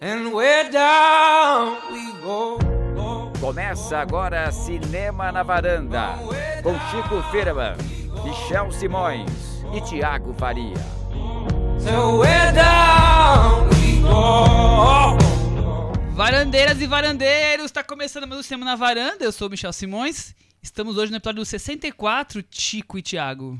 And we're down we go. Começa agora Cinema na Varanda, com Chico Firman, Michel Simões e Tiago Faria. So we're down we go. Varandeiras e varandeiros, está começando mais um Cinema na Varanda. Eu sou o Michel Simões. Estamos hoje no episódio 64, Chico e Tiago.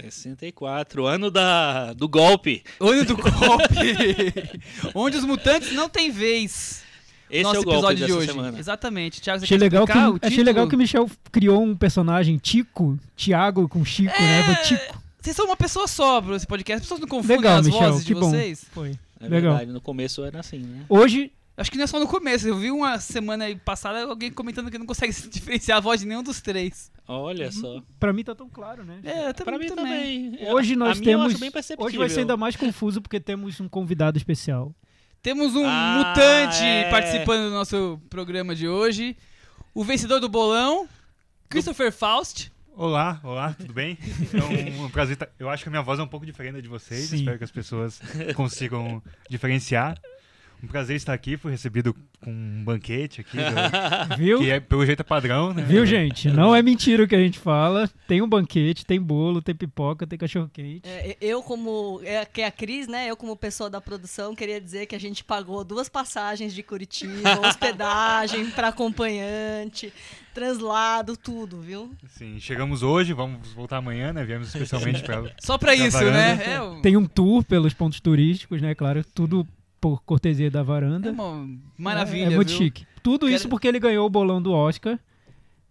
64, ano da, do golpe. Ano do golpe, onde os mutantes não têm vez. Esse Nosso é o golpe episódio de dessa hoje. semana. Exatamente. Tiago, você Achei quer legal, que, o achei legal que o Michel criou um personagem Tico, Tiago com Chico, né? Foi Tico. Vocês são uma pessoa só para esse podcast. As pessoas não confundem Legal, as Michel, vozes de bom. vocês. Foi. É legal. verdade, no começo era assim, né? Hoje, Acho que não é só no começo. Eu vi uma semana passada alguém comentando que não consegue se diferenciar a voz de nenhum dos três. Olha só. pra mim tá tão claro, né? É, Pra mim também. É, Hoje a nós eu temos. acho bem perceptível. Hoje vai ser ainda mais confuso porque temos um convidado especial. Temos um Ah, mutante é. participando do nosso programa de hoje. O vencedor do bolão, Christopher Faust. Olá, olá, tudo bem? É um, um prazer. estar- Eu acho que a minha voz é um pouco diferente da de vocês. Sim. Espero que as pessoas consigam diferenciar. Um prazer estar aqui. Fui recebido com um banquete aqui, do- Viu? que é, pelo jeito é padrão, né? Viu, gente? Não é mentira o que a gente fala. Tem um banquete, tem bolo, tem pipoca, tem cachorro-quente. É, eu como é, que é a Cris, né? Eu como pessoa da produção queria dizer que a gente pagou duas passagens de Curitiba, hospedagem para acompanhante, translado, tudo, viu? Sim, chegamos hoje, vamos voltar amanhã, né? Viemos especialmente para. Só pra Da isso, varanda. né? É, um- Tem um tour pelos pontos turísticos, né? Claro, tudo por cortesia da é varanda. uma maravilha. É, é muito viu? chique. Tudo Quero- isso porque ele ganhou o bolão do Oscar.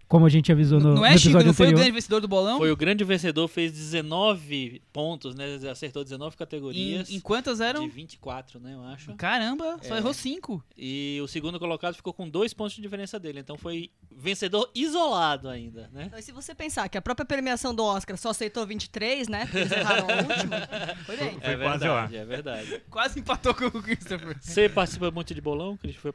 Como a gente avisou no, Não no é, Chico? episódio Não foi o anterior. grande vencedor do bolão? Foi o grande vencedor, fez 19 pontos, né? Acertou 19 Em, categorias. em quantas eram? De 24, né, eu acho. Caramba, só É. errou cinco. E o segundo colocado ficou com dois pontos de diferença dele. Então foi vencedor isolado ainda, né? Então, e se você pensar que a própria premiação do Oscar só aceitou 23, né? Porque eles erraram a última. Foi bem. Foi é quase verdade, é verdade. Quase empatou com o Christopher. Você participa muito de bolão, Cris? Foi...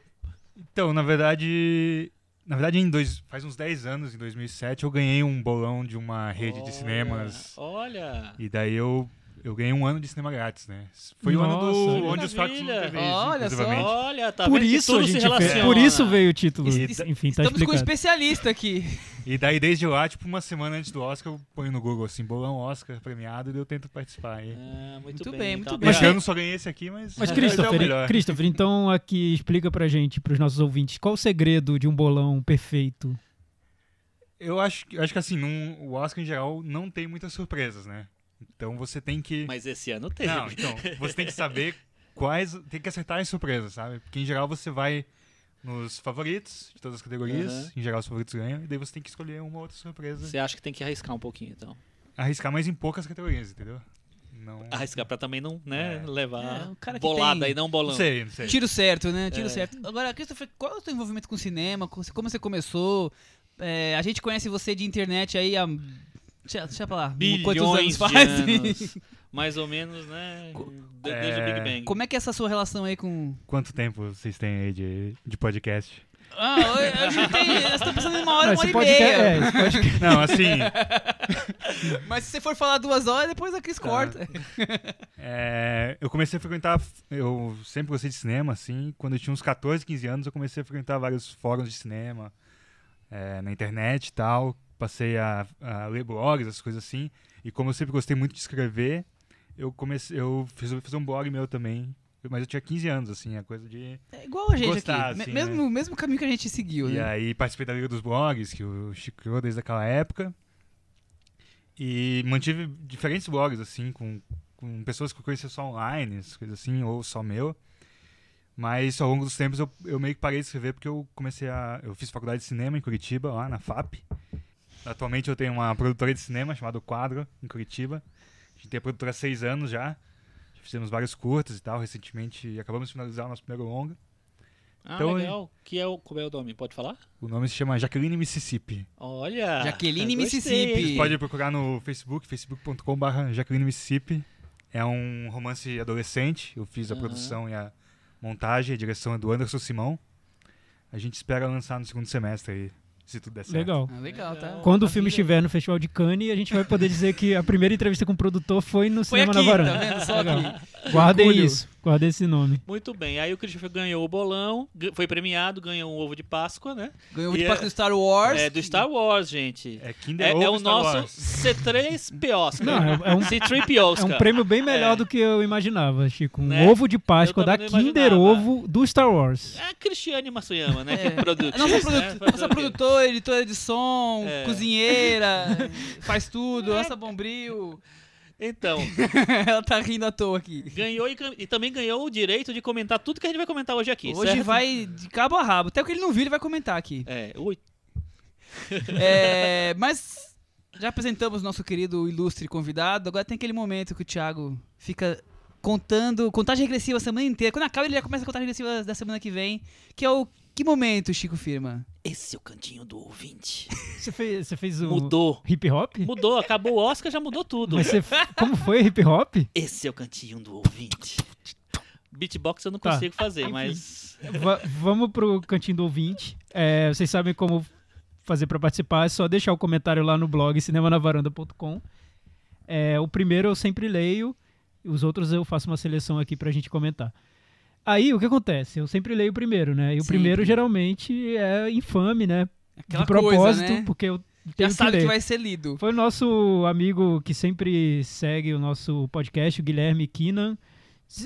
Então, na verdade. Na verdade, em dois, faz uns 10 anos, em 2007, eu ganhei um bolão de uma rede de Olha, cinemas. Olha! E daí eu, eu ganhei um ano de cinema grátis, né? Foi o ano Nossa, do, onde os fracos não. TVs, Olha só. Olha, tá por vendo que isso tudo a se gente relaciona. fez. Por isso veio o título. E- Enfim, tá Estamos com um explicado. especialista aqui. E daí, desde lá, tipo, uma semana antes do Oscar, eu ponho no Google, assim, bolão Oscar premiado, e eu tento participar. E... Ah, muito, Muito bem, bem, muito então, bem. Esse tem- ano só ganhei esse aqui, mas, Mas mas é Christopher, melhor. Christopher, então aqui explica pra gente, pros nossos ouvintes, qual o segredo de um bolão perfeito? Eu acho, que- eu acho que, assim, num, o Oscar, em geral, não tem muitas surpresas, né? Então você tem que... Mas esse ano teve. Não, então, você tem que saber quais... Tem que acertar as surpresas, sabe? Porque, em geral, você vai nos favoritos de todas as categorias. Aham. Em geral, os favoritos ganham. E daí você tem que escolher uma outra surpresa. Você acha que tem que arriscar um pouquinho, então. Arriscar mais em poucas categorias, entendeu? Não... Arriscar pra também não, né, É. levar É, o bolada tem- e não bolão. Não sei, não sei. Tiro certo, né? Tiro É. certo. Agora, Christopher, qual é o teu envolvimento com cinema? Com- Como você começou? É, a gente conhece você de internet aí há. Deixa, deixa pra lá. quantos anos Bilhões de faz? anos. Mais ou menos, né? de- Desde o Big É. Bang. Como é que é essa sua relação aí com. Quanto tempo vocês têm aí de, de podcast? Ah, eu- a gente tem. Nós estamos pensando em uma hora, Não, uma hora e meia. é, podcast- Não, assim, Mas se você for falar duas horas, depois a Cris Tá. corta. é, eu comecei a frequentar, eu sempre gostei de cinema, assim, quando eu tinha uns 14, 15 anos, eu comecei a frequentar vários fóruns de cinema, é, na internet e tal, passei a, a ler blogs, essas coisas assim, e como eu sempre gostei muito de escrever, eu comecei, eu fiz, fiz um blog meu também, mas eu tinha 15 anos, assim, a coisa de... É igual a gente Gostar, aqui. assim, Me- mesmo, mesmo caminho que a gente seguiu, E né? aí participei da Liga dos Blogs, que o Chico criou desde aquela época. E mantive diferentes blogs, assim, com, com pessoas que eu conhecia só online, essas coisas assim, ou só meu. Mas ao longo dos tempos eu, eu meio que parei de escrever porque eu comecei a. Eu fiz faculdade de cinema em Curitiba, lá na FAP. Atualmente eu tenho uma produtora de cinema chamada Quadro, em Curitiba. A gente tem a produtora há seis anos já. Fizemos vários curtas e tal. Recentemente acabamos de finalizar o nosso primeiro longa. Ah, Então, legal. Que é o, como é o nome? Pode falar? O nome se chama Jaqueline Mississippi. Olha! Jaqueline. Mississippi. Você pode procurar no Facebook, facebook.com.br Jaqueline Mississippi. É um romance adolescente. Eu fiz a Aham. produção e a montagem, a direção é do Anderson Simão. A gente espera lançar no segundo semestre aí, se tudo der certo. Legal. Ah, legal, tá? Quando o filme estiver no Festival de Cannes, a gente vai poder dizer que a primeira entrevista com o produtor foi no Foi Cinema aqui, na Varanda. tá vendo? Só Legal. aqui. Guardem isso. Guarda esse nome. Muito bem. Aí o Christopher ganhou o bolão, foi premiado, ganhou um ovo de Páscoa, né? Ganhou E de é- Páscoa do Star Wars. É do Star Wars, gente. É Kinder É, é Ovo o Star nosso Wars. C3P Oscar. Não, é- é um- C3P É um prêmio bem melhor É. do que eu imaginava, Chico. Um Né? ovo de Páscoa da Kinder. Ovo do Star Wars. É a Cristiane Matsuyama, né? É. Que produz. Nossa, né? produ- nossa o produtora, editora de som, É. cozinheira, faz tudo, nossa bombril. Então, Ela tá rindo à toa aqui. ganhou e, e também ganhou o direito de comentar tudo que a gente vai comentar hoje aqui. Hoje certo? vai de cabo a rabo. Até o que ele não viu, ele vai comentar aqui. É, ui, É, mas já apresentamos nosso querido ilustre convidado. Agora tem aquele momento que o Thiago fica contando contagem regressiva a semana inteira. Quando acaba, ele já começa a contagem regressiva da semana que vem. Que é o que momento, Chico Firma? esse é o cantinho do ouvinte. Você fez, você fez o Mudou. hip hop? Mudou, acabou o Oscar, já mudou tudo. Mas você, como foi hip hop? Esse é o cantinho do ouvinte. Beatbox eu não Tá. consigo fazer, Enfim. mas. Va- vamos pro cantinho do ouvinte. É, vocês sabem como fazer pra participar, é só deixar o comentário lá no blog cinemanavaranda.com. É, o primeiro eu sempre leio, os outros eu faço uma seleção aqui pra gente comentar. Aí o que acontece? Eu sempre leio o primeiro, né? E o Sim. primeiro geralmente é infame, né? Aquela De propósito, coisa, né? porque eu Já tenho que sabe ler. que vai ser lido. Foi o nosso amigo que sempre segue o nosso podcast, o Guilherme Kinan.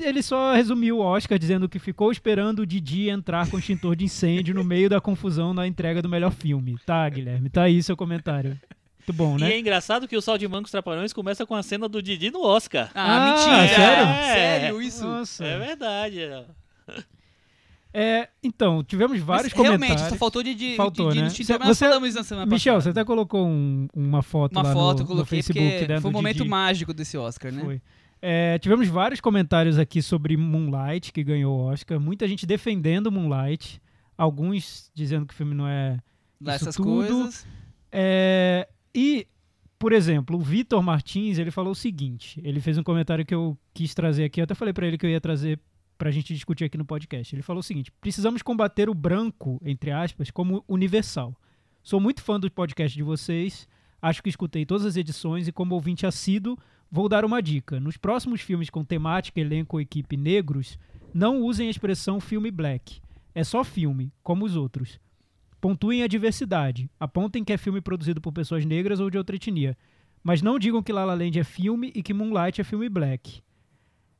Ele só resumiu o Oscar dizendo que ficou esperando o Didi entrar com extintor de incêndio no meio da confusão na entrega do melhor filme. Tá, Guilherme, tá aí seu comentário. Muito bom, E né? é engraçado que o Sal de Mancos Trapalhões começa com a cena do Didi no Oscar. Ah, Ah, mentira. sério? Sério isso? Nossa. É verdade. É, então, tivemos vários Mas, realmente, comentários. só faltou de, de, Faltou, de, de né? mas nós você- falamos isso na semana Michel, você passada. até colocou um- uma foto Uma lá foto no, eu coloquei no Facebook, porque né, foi um momento Didi. mágico desse Oscar, né? Foi. É, tivemos vários comentários aqui sobre Moonlight, que ganhou o Oscar. Muita gente defendendo Moonlight. Alguns dizendo que o filme não é. Lá Isso essas tudo. coisas. É, e, por exemplo, o Vitor Martins, ele falou o seguinte. Ele fez um comentário que eu quis trazer aqui. Eu até falei pra ele que eu ia trazer pra gente discutir aqui no podcast. Ele falou o seguinte: precisamos combater o branco, entre aspas, como universal. Sou muito fã do podcast de vocês. Acho que escutei todas as edições e, como ouvinte assíduo, vou dar uma dica. Nos próximos filmes com temática, elenco ou equipe negros, não usem a expressão filme black. É só filme, como os outros. Pontuem a diversidade. Apontem que é filme produzido por pessoas negras ou de outra etnia. Mas não digam que La La Land é filme e que Moonlight é filme black.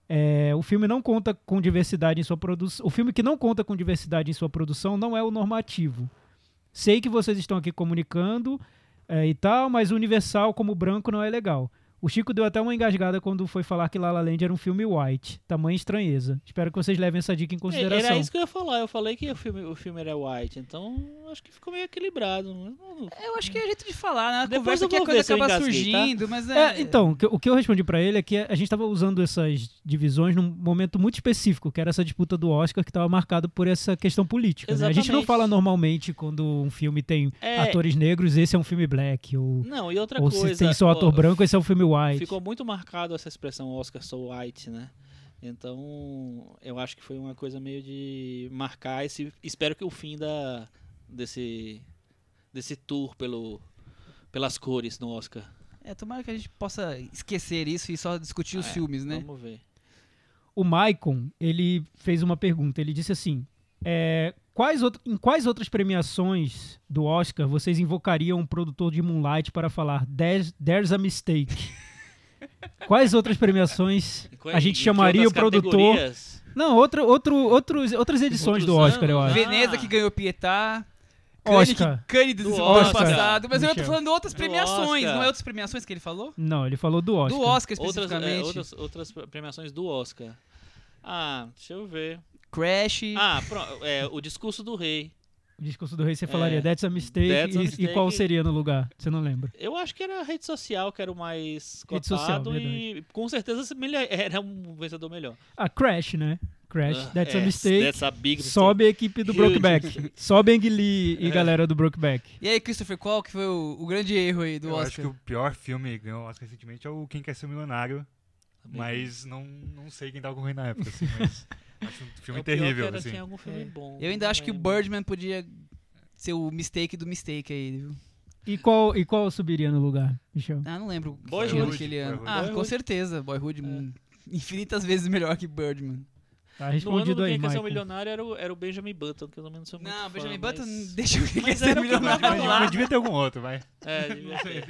É, o filme não conta com diversidade em sua produção. O filme que não conta com diversidade em sua produção não é o normativo. Sei que vocês estão aqui comunicando é, e tal, mas universal como branco não é legal. O Chico deu até uma engasgada quando foi falar que La La Land era um filme white. Tamanha estranheza. Espero que vocês levem essa dica em consideração. Era isso que eu ia falar. Eu falei que o filme, o filme era white, então acho que ficou meio equilibrado. Eu acho que é jeito de falar, né? A Depois conversa eu que a coisa acaba engasguei, tá? surgindo, mas é... É, então, o que- eu respondi pra ele é que a gente estava usando essas divisões num momento muito específico, que era essa disputa do Oscar que estava marcado por essa questão política. né? A gente não fala normalmente quando um filme tem É. atores negros, esse é um filme black, ou, Não, e outra ou coisa. se tem só ator ó, branco, esse é um filme white. Ficou muito marcado essa expressão Oscar so white, né? Então, eu acho que foi uma coisa meio de marcar esse. Espero que o fim da desse desse tour pelo pelas cores no Oscar. É, tomara que a gente possa esquecer isso e só discutir os É, filmes, né? Vamos ver. O Maicon, ele fez uma pergunta. Ele disse assim: é, quais out- em quais outras premiações do Oscar vocês invocariam um produtor de Moonlight para falar There's, there's a mistake? quais outras premiações a gente chamaria o produtor? categorias? Não, outro, outro, outros, outras edições do Outros Oscar, eu anos, acho. né? Veneza Ah. que ganhou Pietá. Oscar. Cane do ano Oscar. passado. Mas eu tô Michel. falando de outras premiações, Oscar. não é outras premiações que ele falou? Não, ele falou do Oscar. Do Oscar Outras, é, especificamente. outras, outras premiações do Oscar. Ah, deixa eu ver. Crash. Ah, pronto. É, o discurso do rei. O discurso do rei você É. falaria That's a mistake. That's a e- e, mistake. qual seria no lugar? Você não lembra? Eu acho que era a rede social que era o mais Rede social, cotado e com certeza era um vencedor melhor. Ah, Crash, né? Crash, Ah, That's a é, mistake. That's a big mistake. Sobe a equipe do Brokeback. Sobe Ang Lee e É. galera do Brokeback. E aí, Christopher, qual que foi o, o grande erro aí do Eu Oscar? acho que o pior filme que ganhou o Oscar recentemente é o Quem Quer Ser Milionário, mas não, não sei quem tava concorrendo na época, assim, mas acho um filme É terrível, era, assim. Tinha algum filme É. bom. Eu ainda acho que o Birdman podia ser o mistake do mistake aí, viu? E qual, e qual subiria no lugar, Michel? Ah, não lembro. Boyhood. Ah, com certeza. Boyhood É. hum, infinitas vezes melhor que Birdman. Tá No ano respondido do aí, Quem Quer Ser um. Milionário era o, era o Benjamin Button, que eu também não sou muito Não, fã, Benjamin mas- Button, deixa eu ver Mas ser era o que milionário. lá. mas devia ter algum outro, vai. É, devia ter.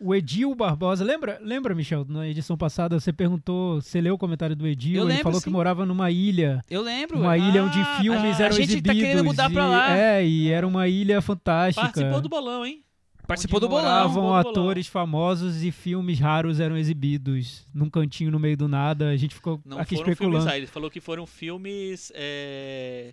O Edil Barbosa, lembra, lembra, Michel, na edição passada você perguntou, você leu o comentário do Edil, Eu ele lembro, falou sim. que morava numa ilha, Eu lembro. uma Ah, ilha onde a- filmes a, eram A gente exibidos. tá querendo mudar pra e- lá. É, e era uma ilha fantástica. Participou do bolão, hein? Participou do bolão. moravam do bolão. atores famosos e filmes raros eram exibidos num cantinho no meio do nada. A gente ficou Não aqui foram especulando. filmes. Ah, ele falou que foram filmes. É...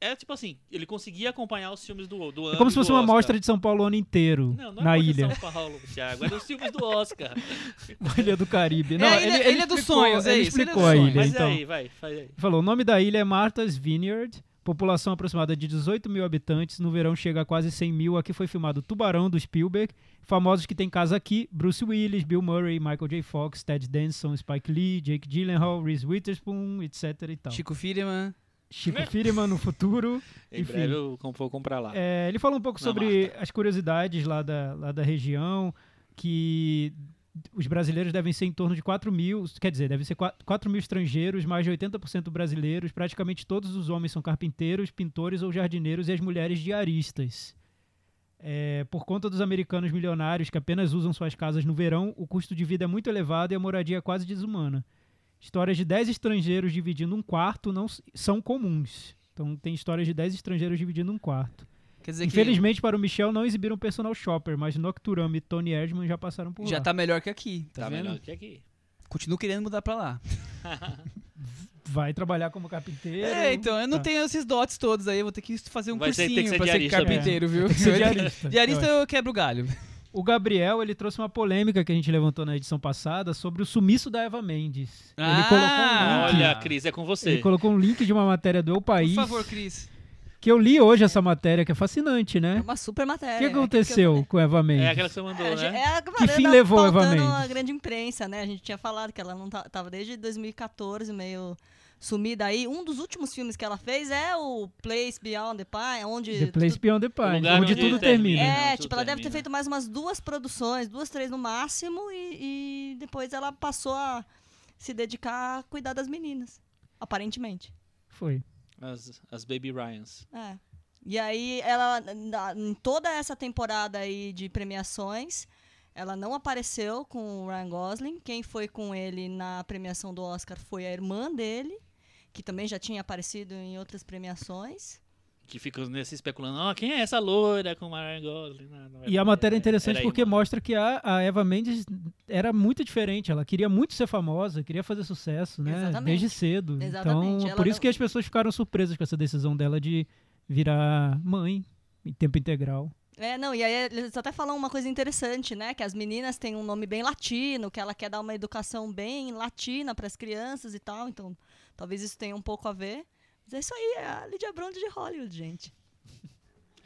é tipo assim, ele conseguia acompanhar os filmes do, do ano. É como se fosse uma Oscar. mostra de São Paulo o ano inteiro Não, não é na ilha. de São Paulo, Thiago. Era os filmes do Oscar. Uma ilha do Caribe. Não, É a ele, ilha- ele Ilha dos Sonhos, é ele isso, explicou dos a ilha. Mas então. aí, vai, faz aí. Falou, o nome da ilha é Martha's Vineyard, população aproximada de 18 mil habitantes, no verão chega a quase 100 mil. Aqui foi filmado Tubarão, do Spielberg. Famosos que tem casa aqui, Bruce Willis, Bill Murray, Michael J. Fox, Ted Danson, Spike Lee, Jake Gyllenhaal, Reese Witherspoon, etc e tal. Chico Firman. Chico Firman no futuro. Em Enfim. breve eu vou comprar lá. É, ele falou um pouco Na sobre as curiosidades lá da, lá da região, que os brasileiros devem ser em torno de 4 mil, quer dizer, devem ser 4, 4 mil estrangeiros, mais de 80% brasileiros, praticamente todos os homens são carpinteiros, pintores ou jardineiros e as mulheres diaristas. É, por conta dos americanos milionários que apenas usam suas casas no verão, o custo de vida é muito elevado e a moradia é quase desumana. Histórias de 10 estrangeiros dividindo um quarto não são comuns. Então tem histórias de 10 estrangeiros dividindo um quarto. Quer dizer Infelizmente para o Michel não exibiram personal shopper, mas Nocturama e Tony Erdman já passaram por já lá. tá melhor que aqui. Tá, Tá vendo? melhor que aqui. Continuo querendo mudar pra lá. Vai trabalhar como carpinteiro. É, então, eu não Tá. tenho esses dots todos aí, eu vou ter que fazer um Vai ser- cursinho que ser pra ser mesmo. carpinteiro, viu? Tem que ser diarista. Diarista Eu quebro o galho. O Gabriel, ele trouxe uma polêmica que a gente levantou na edição passada sobre o sumiço da Eva Mendes. ele Ah, colocou um link. Olha, Cris, é com você. Ele colocou um link de uma matéria do Eu Por País. favor, Cris. Que eu li hoje essa matéria, que é fascinante, É né? uma super O matéria. que é aquilo aconteceu eu com Eva Mendes? É aquela que você mandou. É, a né? gente- é a Que fim levou a Eva Mendes? a grande imprensa, né? A gente tinha falado que ela não tá- tava desde 2014 meio sumida aí. Um dos últimos filmes que ela fez é o Place Beyond the Pine, onde The Place Beyond the lugar onde onde tudo termina. termina. É, Não, tudo tipo, ela deve ter termina. feito mais umas duas produções, duas, três no máximo, e, e depois ela passou a se dedicar a cuidar das meninas. Aparentemente. Foi. As, as Baby Ryans. É. E aí, ela, na- em toda essa temporada aí de premiações, ela não apareceu com o Ryan Gosling. Quem foi com ele na premiação do Oscar foi a irmã dele, que também já tinha aparecido em outras premiações. Que ficam nesse especulando, ó, quem é essa loira com o Ryan Gosling? Não, não E a matéria é interessante era porque mostra que a, a Eva Mendes era muito diferente. Ela queria muito ser famosa, queria fazer sucesso, né? Exatamente. Desde cedo. Exatamente. Então, Ela por isso não- que as pessoas ficaram surpresas com essa decisão dela de virar mãe em tempo integral. É, não, e aí eles até falam uma coisa interessante, né? Que as meninas têm um nome bem latino, que ela quer dar uma educação bem latina para as crianças e tal, então talvez isso tenha um pouco a ver. Mas é isso aí, é a Lydia Brond de Hollywood, gente.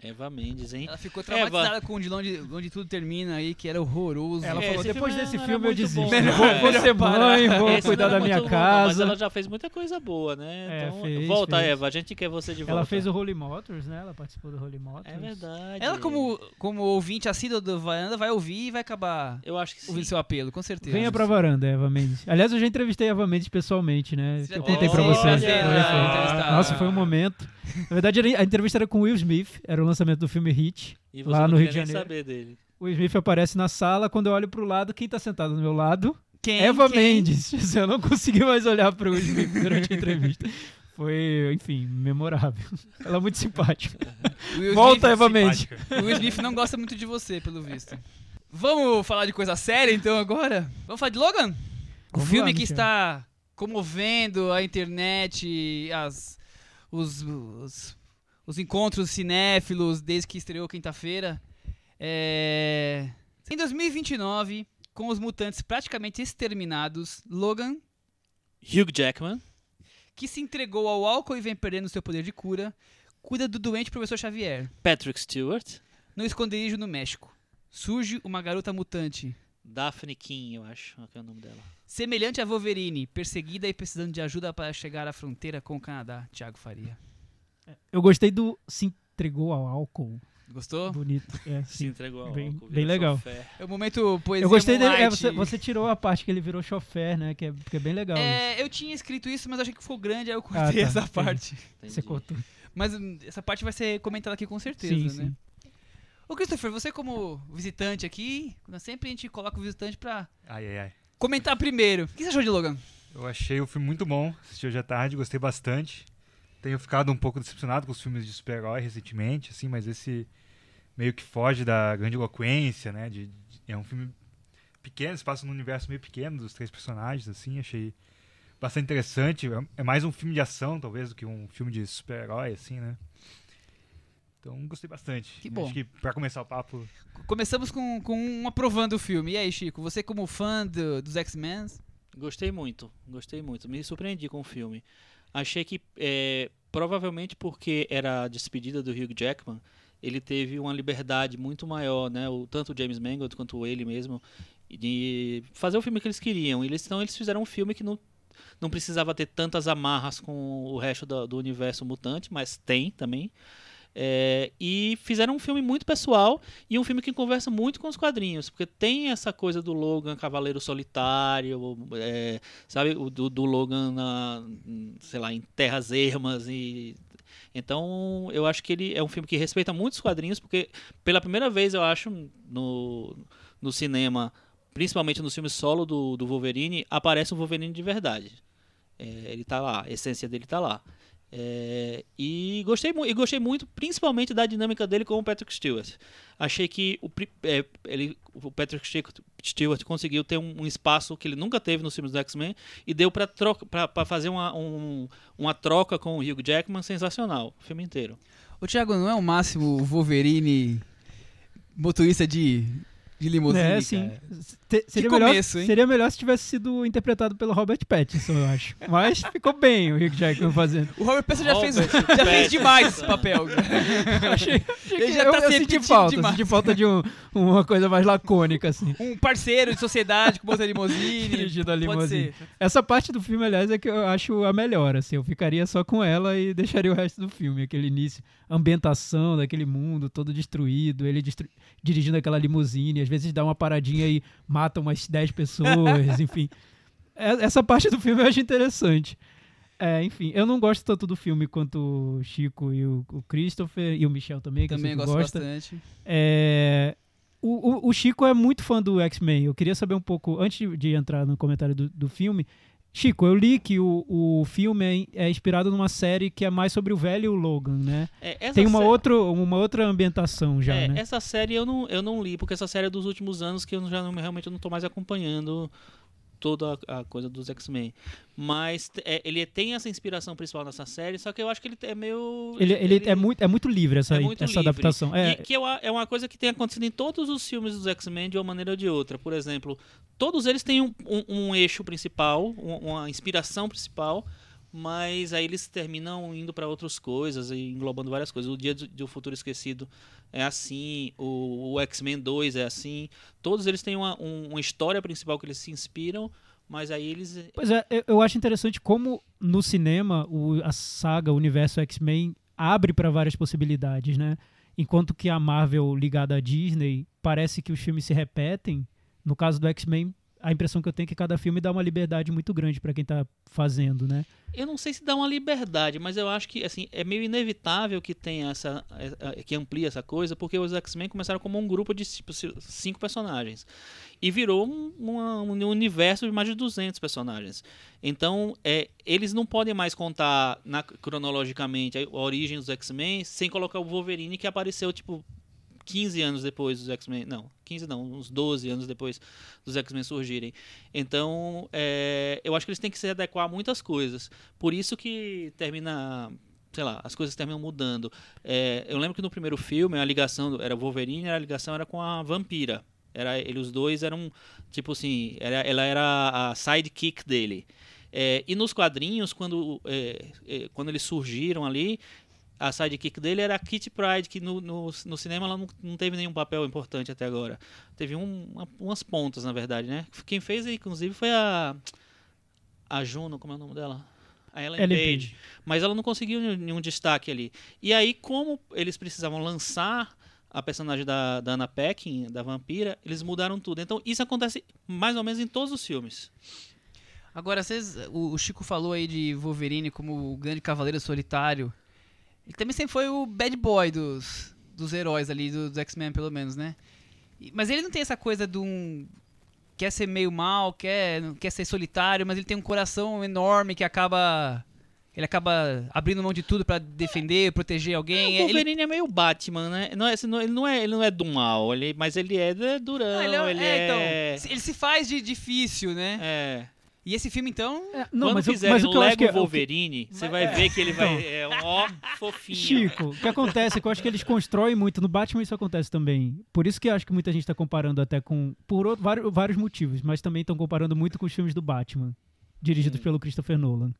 Eva Mendes, hein? Ela ficou Eva. traumatizada com de onde, onde tudo termina aí, que era horroroso. Ela É, falou: depois filme desse filme eu desisto. bom, Vou, né? vou ser mãe, vou Esse cuidar da era minha muito bom, mas casa. ela já fez muita coisa boa, né? É, então, fez, volta, fez. Eva, a gente quer você de volta. Ela fez o Holy Motors, né? Ela participou do Holy Motors. É verdade. Ela, como, como ouvinte assíduo do Varanda, vai ouvir e vai acabar Eu acho que sim. ouvindo seu apelo, com certeza. Venha pra varanda, Eva Mendes. Aliás, eu já entrevistei a Eva Mendes pessoalmente, né? Você eu contei pra você. né? Nossa, foi um momento. Na verdade, a entrevista era com o Will Smith, era o lançamento do filme Hit. E você lá não no Rio queria de Janeiro. saber dele. O Will Smith aparece na sala, quando eu olho pro lado, quem tá sentado do meu lado? Quem? Eva Quem? Mendes. Eu não consegui mais olhar pro Will Smith durante a entrevista. Foi, enfim, memorável. Ela é muito simpática. Volta, Smith- Eva Mendes. O Will Smith não gosta muito de você, pelo visto. Vamos falar de coisa séria, então, agora? Vamos falar de Logan? O Vamos filme lá, que está comovendo a internet, as, os, os, os encontros cinéfilos desde que estreou quinta-feira. É... Em 2029, com os mutantes praticamente exterminados, Logan, Hugh Jackman. que se entregou ao álcool e vem perdendo seu poder de cura, cuida do doente professor Xavier. Patrick Stewart. No esconderijo no México, surge uma garota mutante, Daphne King, eu acho que é o nome dela. semelhante a Wolverine, perseguida e precisando de ajuda para chegar à fronteira com o Canadá. Thiago Faria. Eu gostei do se entregou ao álcool. Gostou? Bonito. É, Se sim. entregou ao Bem- álcool, bem legal. chofé. É o momento poesia Eu gostei dele. é, você, você tirou a parte que ele virou chofer, né? Que é, que é bem legal. isso. É, eu tinha escrito isso, mas achei que ficou grande, aí eu cortei tá, essa entendi. parte. Você Entendi. cortou. Mas hum, essa parte vai ser comentada aqui com certeza, Sim, né? sim. Ô, Christopher, você como visitante aqui, sempre a gente coloca o visitante pra Ai, ai, ai. comentar primeiro. O que você achou de Logan? Eu achei o filme muito bom, assisti hoje à tarde, gostei bastante. Tenho ficado um pouco decepcionado com os filmes de super-herói recentemente, assim, mas esse meio que foge da grande eloquência, né? De, de- é um filme pequeno, se passa num universo meio pequeno dos três personagens, assim, achei bastante interessante. É- É mais um filme de ação, talvez, do que um filme de super-herói, assim, né? Então, gostei bastante. Que bom. Acho que pra começar o papo, Começamos com, com um aprovando o filme. E aí, Chico, você como fã do- dos X-Men, Gostei muito, gostei muito. Me surpreendi com o filme. Achei que, é, provavelmente porque era a despedida do Hugh Jackman, ele teve uma liberdade muito maior, né? O, tanto o James Mangold quanto ele mesmo, de fazer o filme que eles queriam. Eles, então eles fizeram um filme que não, não precisava ter tantas amarras com o resto do, do universo mutante, mas tem também. É, e fizeram um filme muito pessoal e um filme que conversa muito com os quadrinhos, porque tem essa coisa do Logan Cavaleiro Solitário, é, sabe, o do, do Logan na, sei lá, em terras ermas e então eu acho que ele é um filme que respeita muito os quadrinhos, porque pela primeira vez eu acho no, no cinema, principalmente no filme solo do, do Wolverine, aparece um Wolverine de verdade. É, ele tá lá, a essência dele tá lá. É, e, gostei, e gostei muito, principalmente da dinâmica dele com o Patrick Stewart. Achei que o, é, ele, o Patrick Stewart- conseguiu ter um, um espaço que ele nunca teve nos filmes do X-Men e deu pra fazer uma, um- uma troca com o Hugh Jackman sensacional, o filme inteiro. O Thiago não é o máximo Wolverine motorista de, de limusine, É, sim. Te- seria, começo, melhor, hein? seria melhor se tivesse sido interpretado pelo Robert Pattinson, eu acho. Mas ficou bem o Hugh Jackman fazendo. O Robert Pattinson já fez, Robert já fez demais esse papel. Achei, achei Ele que já eu, tá eu senti repetindo falta, demais. senti falta de um- uma coisa mais lacônica, assim. Um parceiro de sociedade com motor limusine. Dirigido a Pode limusine. ser. Essa parte do filme, aliás, é que eu acho a melhor, assim. Eu ficaria só com ela e deixaria o resto do filme. Aquele início, ambientação daquele mundo todo destruído, ele destru- dirigindo aquela limusine, às vezes dá uma paradinha e mata umas 10 pessoas, enfim. É- Essa parte do filme eu acho interessante. É, enfim, eu não gosto tanto do filme quanto o Chico e o, o Christopher e o Michel também, que eu Também que gosto gosta. bastante. É, o, o- o Chico é muito fã do X-Men. Eu queria saber um pouco, antes de- de entrar no comentário do, do filme, Chico, eu li que o, o filme é, é inspirado numa série que é mais sobre o velho Logan, né? É, Tem uma, outra, uma outra ambientação já, É, né? Essa série eu não, eu não li, porque essa série é dos últimos anos que eu já não, realmente eu não tô mais acompanhando toda a, a coisa dos X-Men. Mas é, ele tem essa inspiração principal nessa série, só que eu acho que ele é meio. Ele, ele é, muito, é muito livre essa, é muito essa livre. adaptação. É, E que é uma coisa que tem acontecido em todos os filmes dos X-Men de uma maneira ou de outra. Por exemplo, todos eles têm um, um- um eixo principal, um- uma inspiração principal, mas aí eles terminam indo para outras coisas e englobando várias coisas. O Dia do, do Futuro Esquecido é assim, o, o X-Men 2 é assim. Todos eles têm uma, um- uma história principal que eles se inspiram, mas aí eles Pois é, eu- eu acho interessante como no cinema o- a saga, o universo X-Men abre para várias possibilidades, né? Enquanto que a Marvel ligada à Disney parece que os filmes se repetem. No caso do X-Men, a impressão que eu tenho é que cada filme dá uma liberdade muito grande para quem tá fazendo, né? Eu não sei se dá uma liberdade, mas eu acho que assim é meio inevitável que tenha essa eh, que amplie essa coisa, porque os X-Men começaram como um grupo de tipo, ci- cinco personagens e virou um, uma- um universo de mais de 200 personagens. Então, é, eles não podem mais contar na- cronologicamente a origem dos X-Men sem colocar o Wolverine que apareceu tipo 15 anos depois dos X-Men. Não, 15 não, uns 12 anos depois dos X-Men surgirem. Então, é, eu acho que eles têm que se adequar a muitas coisas. Por isso que termina. Sei lá, as coisas terminam mudando. É, eu lembro que no primeiro filme a ligação era Wolverine, a ligação era com a vampira. Era, ele, os dois eram, tipo assim, era, ela era a sidekick dele. É, e nos quadrinhos, quando, é, é, quando eles surgiram ali, a sidekick dele era a Kitty Pryde, que no, no, no cinema ela não, não teve nenhum papel importante até agora. Teve um, uma- umas pontas, na verdade, né? Quem fez, inclusive, foi a. A Juno, como é o nome dela? A Ellen, Ellen Page. Page. Mas ela não conseguiu nenhum destaque ali. E aí, como eles precisavam lançar a personagem da, da Anna Paquin, da vampira, eles mudaram tudo. Então isso acontece mais ou menos em todos os filmes. Agora, vocês, o, o Chico falou aí de Wolverine como o grande cavaleiro solitário. Ele também sempre foi o bad boy dos, dos heróis ali, do- dos X-Men, pelo menos, né? E- Mas ele não tem essa coisa de um. Quer ser meio mal, quer, quer ser solitário, mas ele tem um coração enorme que acaba. Ele acaba abrindo mão de tudo pra defender, proteger alguém. o Ele- Wolverine é meio Batman, né? Não é, ele, não é, ele não é do mal, ele, mas ele é durão, Ah, ele ele, é, é... então, se- ele se faz de difícil, né? é. E esse filme, então, É, não, Quando mas, o- fizerem mas o que eu acho Lego que é- Wolverine, você vai ver que ele vai... É um ó fofinho. Chico, o que acontece é que eu acho que eles constroem muito. No Batman isso acontece também. Por isso que eu acho que muita gente está comparando até com. Por outro- vários, vários motivos, mas também estão comparando muito com os filmes do Batman, dirigidos Hum. pelo Christopher Nolan.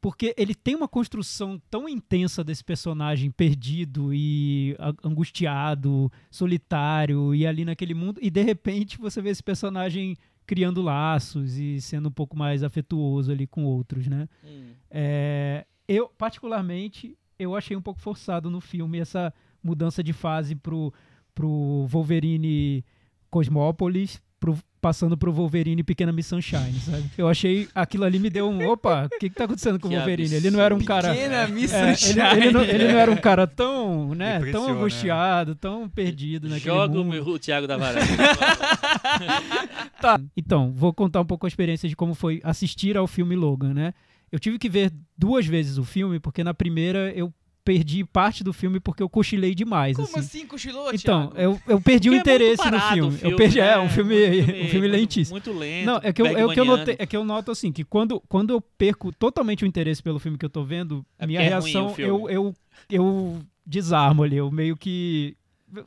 Porque ele tem uma construção tão intensa desse personagem perdido e angustiado, solitário e ali naquele mundo, e de repente você vê esse personagem criando laços e sendo um pouco mais afetuoso ali com outros, né? Hum. É, eu, particularmente, eu achei um pouco forçado no filme essa mudança de fase pro, pro Wolverine Cosmópolis, pro, passando pro Wolverine Pequena Miss Sunshine, sabe? Eu achei, aquilo ali me deu um, opa, o que que tá acontecendo com o Wolverine? Ele não era um cara... Pequena Miss É, ele, Sunshine. ele não, ele não era um cara tão, né, tão né? angustiado, tão perdido naquele Joga o, mundo. o Thiago da Varanda. Tá. Então, vou contar um pouco a experiência de como foi assistir ao filme Logan, né? Eu tive que ver duas vezes o filme, porque na primeira eu perdi parte do filme porque eu cochilei demais. Como assim. assim, cochilou, Então, Thiago? eu, eu perdi o Porque é muito interesse no parado filme. o Eu perdi, é, né? um filme, um filme muito- lentíssimo. Muito lento. Não, é que, eu, é, o que eu notei, é que eu noto assim, que quando, quando eu perco totalmente o interesse pelo filme que eu tô vendo, É minha é o reação, filme. eu, eu, eu desarmo ali, eu meio que.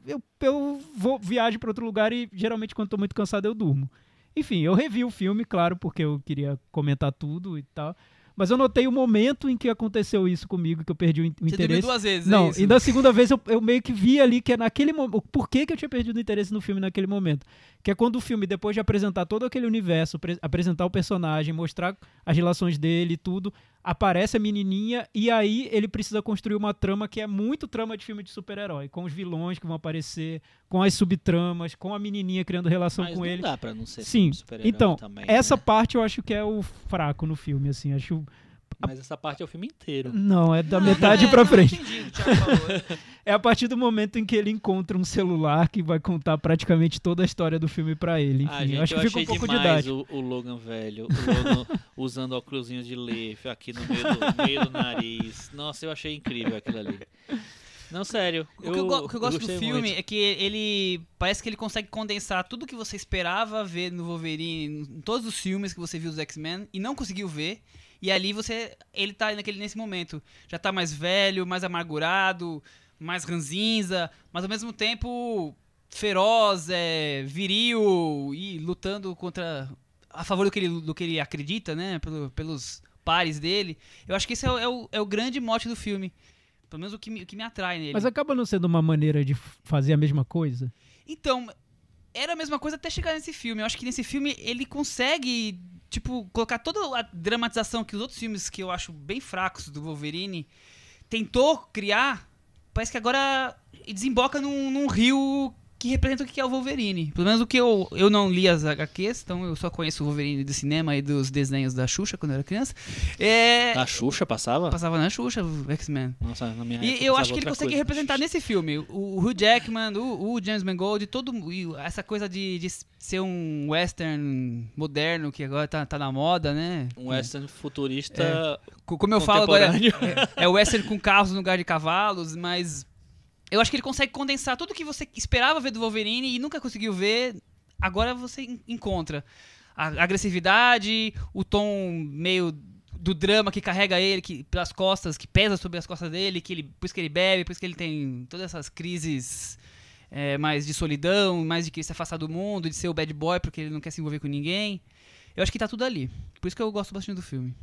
Eu, eu vou viajo para outro lugar e geralmente quando tô muito cansado eu durmo. Enfim, eu revi o filme, claro, porque eu queria comentar tudo e tal. Mas eu notei o momento em que aconteceu isso comigo, que eu perdi o, in- o interesse. duas vezes, Não, é e da segunda vez eu, eu meio que vi ali que é naquele momento. Por que, que eu tinha perdido o interesse no filme naquele momento? Que é quando o filme, depois de apresentar todo aquele universo, pre- apresentar o personagem, mostrar as relações dele e tudo, aparece a menininha e aí ele precisa construir uma trama que é muito trama de filme de super-herói, com os vilões que vão aparecer, com as subtramas, com a menininha criando relação Mas com não ele. dá pra não ser Sim, super-herói então, também, essa né? parte eu acho que é o fraco no filme, assim, acho... Mas essa parte é o filme inteiro. Não, é da Ah, metade é, pra frente. entendi. É a partir do momento em que ele encontra um celular que vai contar praticamente toda a história do filme pra ele. Enfim, Ah, gente, eu acho eu que fica um achei pouco didático. o, o Logan velho, o Logan usando óculosinho de lefe aqui no meio do, meio do nariz. Nossa, eu achei incrível aquilo ali. Não, sério. O que eu, o que eu gosto do filme muito. é que ele parece que ele consegue condensar tudo que você esperava ver no Wolverine, em todos os filmes que você viu dos X-Men e não conseguiu ver. E ali você, ele tá naquele nesse momento, já tá mais velho, mais amargurado, mais ranzinza, mas ao mesmo tempo feroz, é, viril e lutando contra a favor do que ele, do que ele acredita, né, pelo- pelos pares dele. Eu acho que esse é o, é o- é o grande mote do filme. Pelo menos o que me, o que me atrai nele. Mas acaba não sendo uma maneira de fazer a mesma coisa? Então, era a mesma coisa até chegar nesse filme. Eu acho que nesse filme ele consegue, tipo, colocar toda a dramatização que os outros filmes que eu acho bem fracos do Wolverine tentou criar. Parece que agora desemboca num, num rio que representa o que é o Wolverine. Pelo menos o que eu, eu não li as HQs, então eu só conheço o Wolverine do cinema e dos desenhos da Xuxa quando eu era criança. É, A Xuxa passava? passava na Xuxa, o X-Men. Nossa, na minha E eu acho que ele consegue coisa. representar nesse filme o, Hugh Jackman, o, o James Mangold, todo essa coisa de, de ser um western moderno que agora tá, tá na moda, né? Um western futurista. Co- Como eu falo agora, é, é western com carros no lugar de cavalos, mas eu acho que ele consegue condensar tudo que você esperava ver do Wolverine e nunca conseguiu ver, agora você en- encontra. A agressividade, o tom meio do drama que carrega ele que, pelas costas, que pesa sobre as costas dele, que ele, por isso que ele bebe, por isso que ele tem todas essas crises é, mais de solidão, mais de querer se afastar do mundo, de ser o bad boy porque ele não quer se envolver com ninguém. Eu acho que tá tudo ali. Por isso que eu gosto bastante do filme.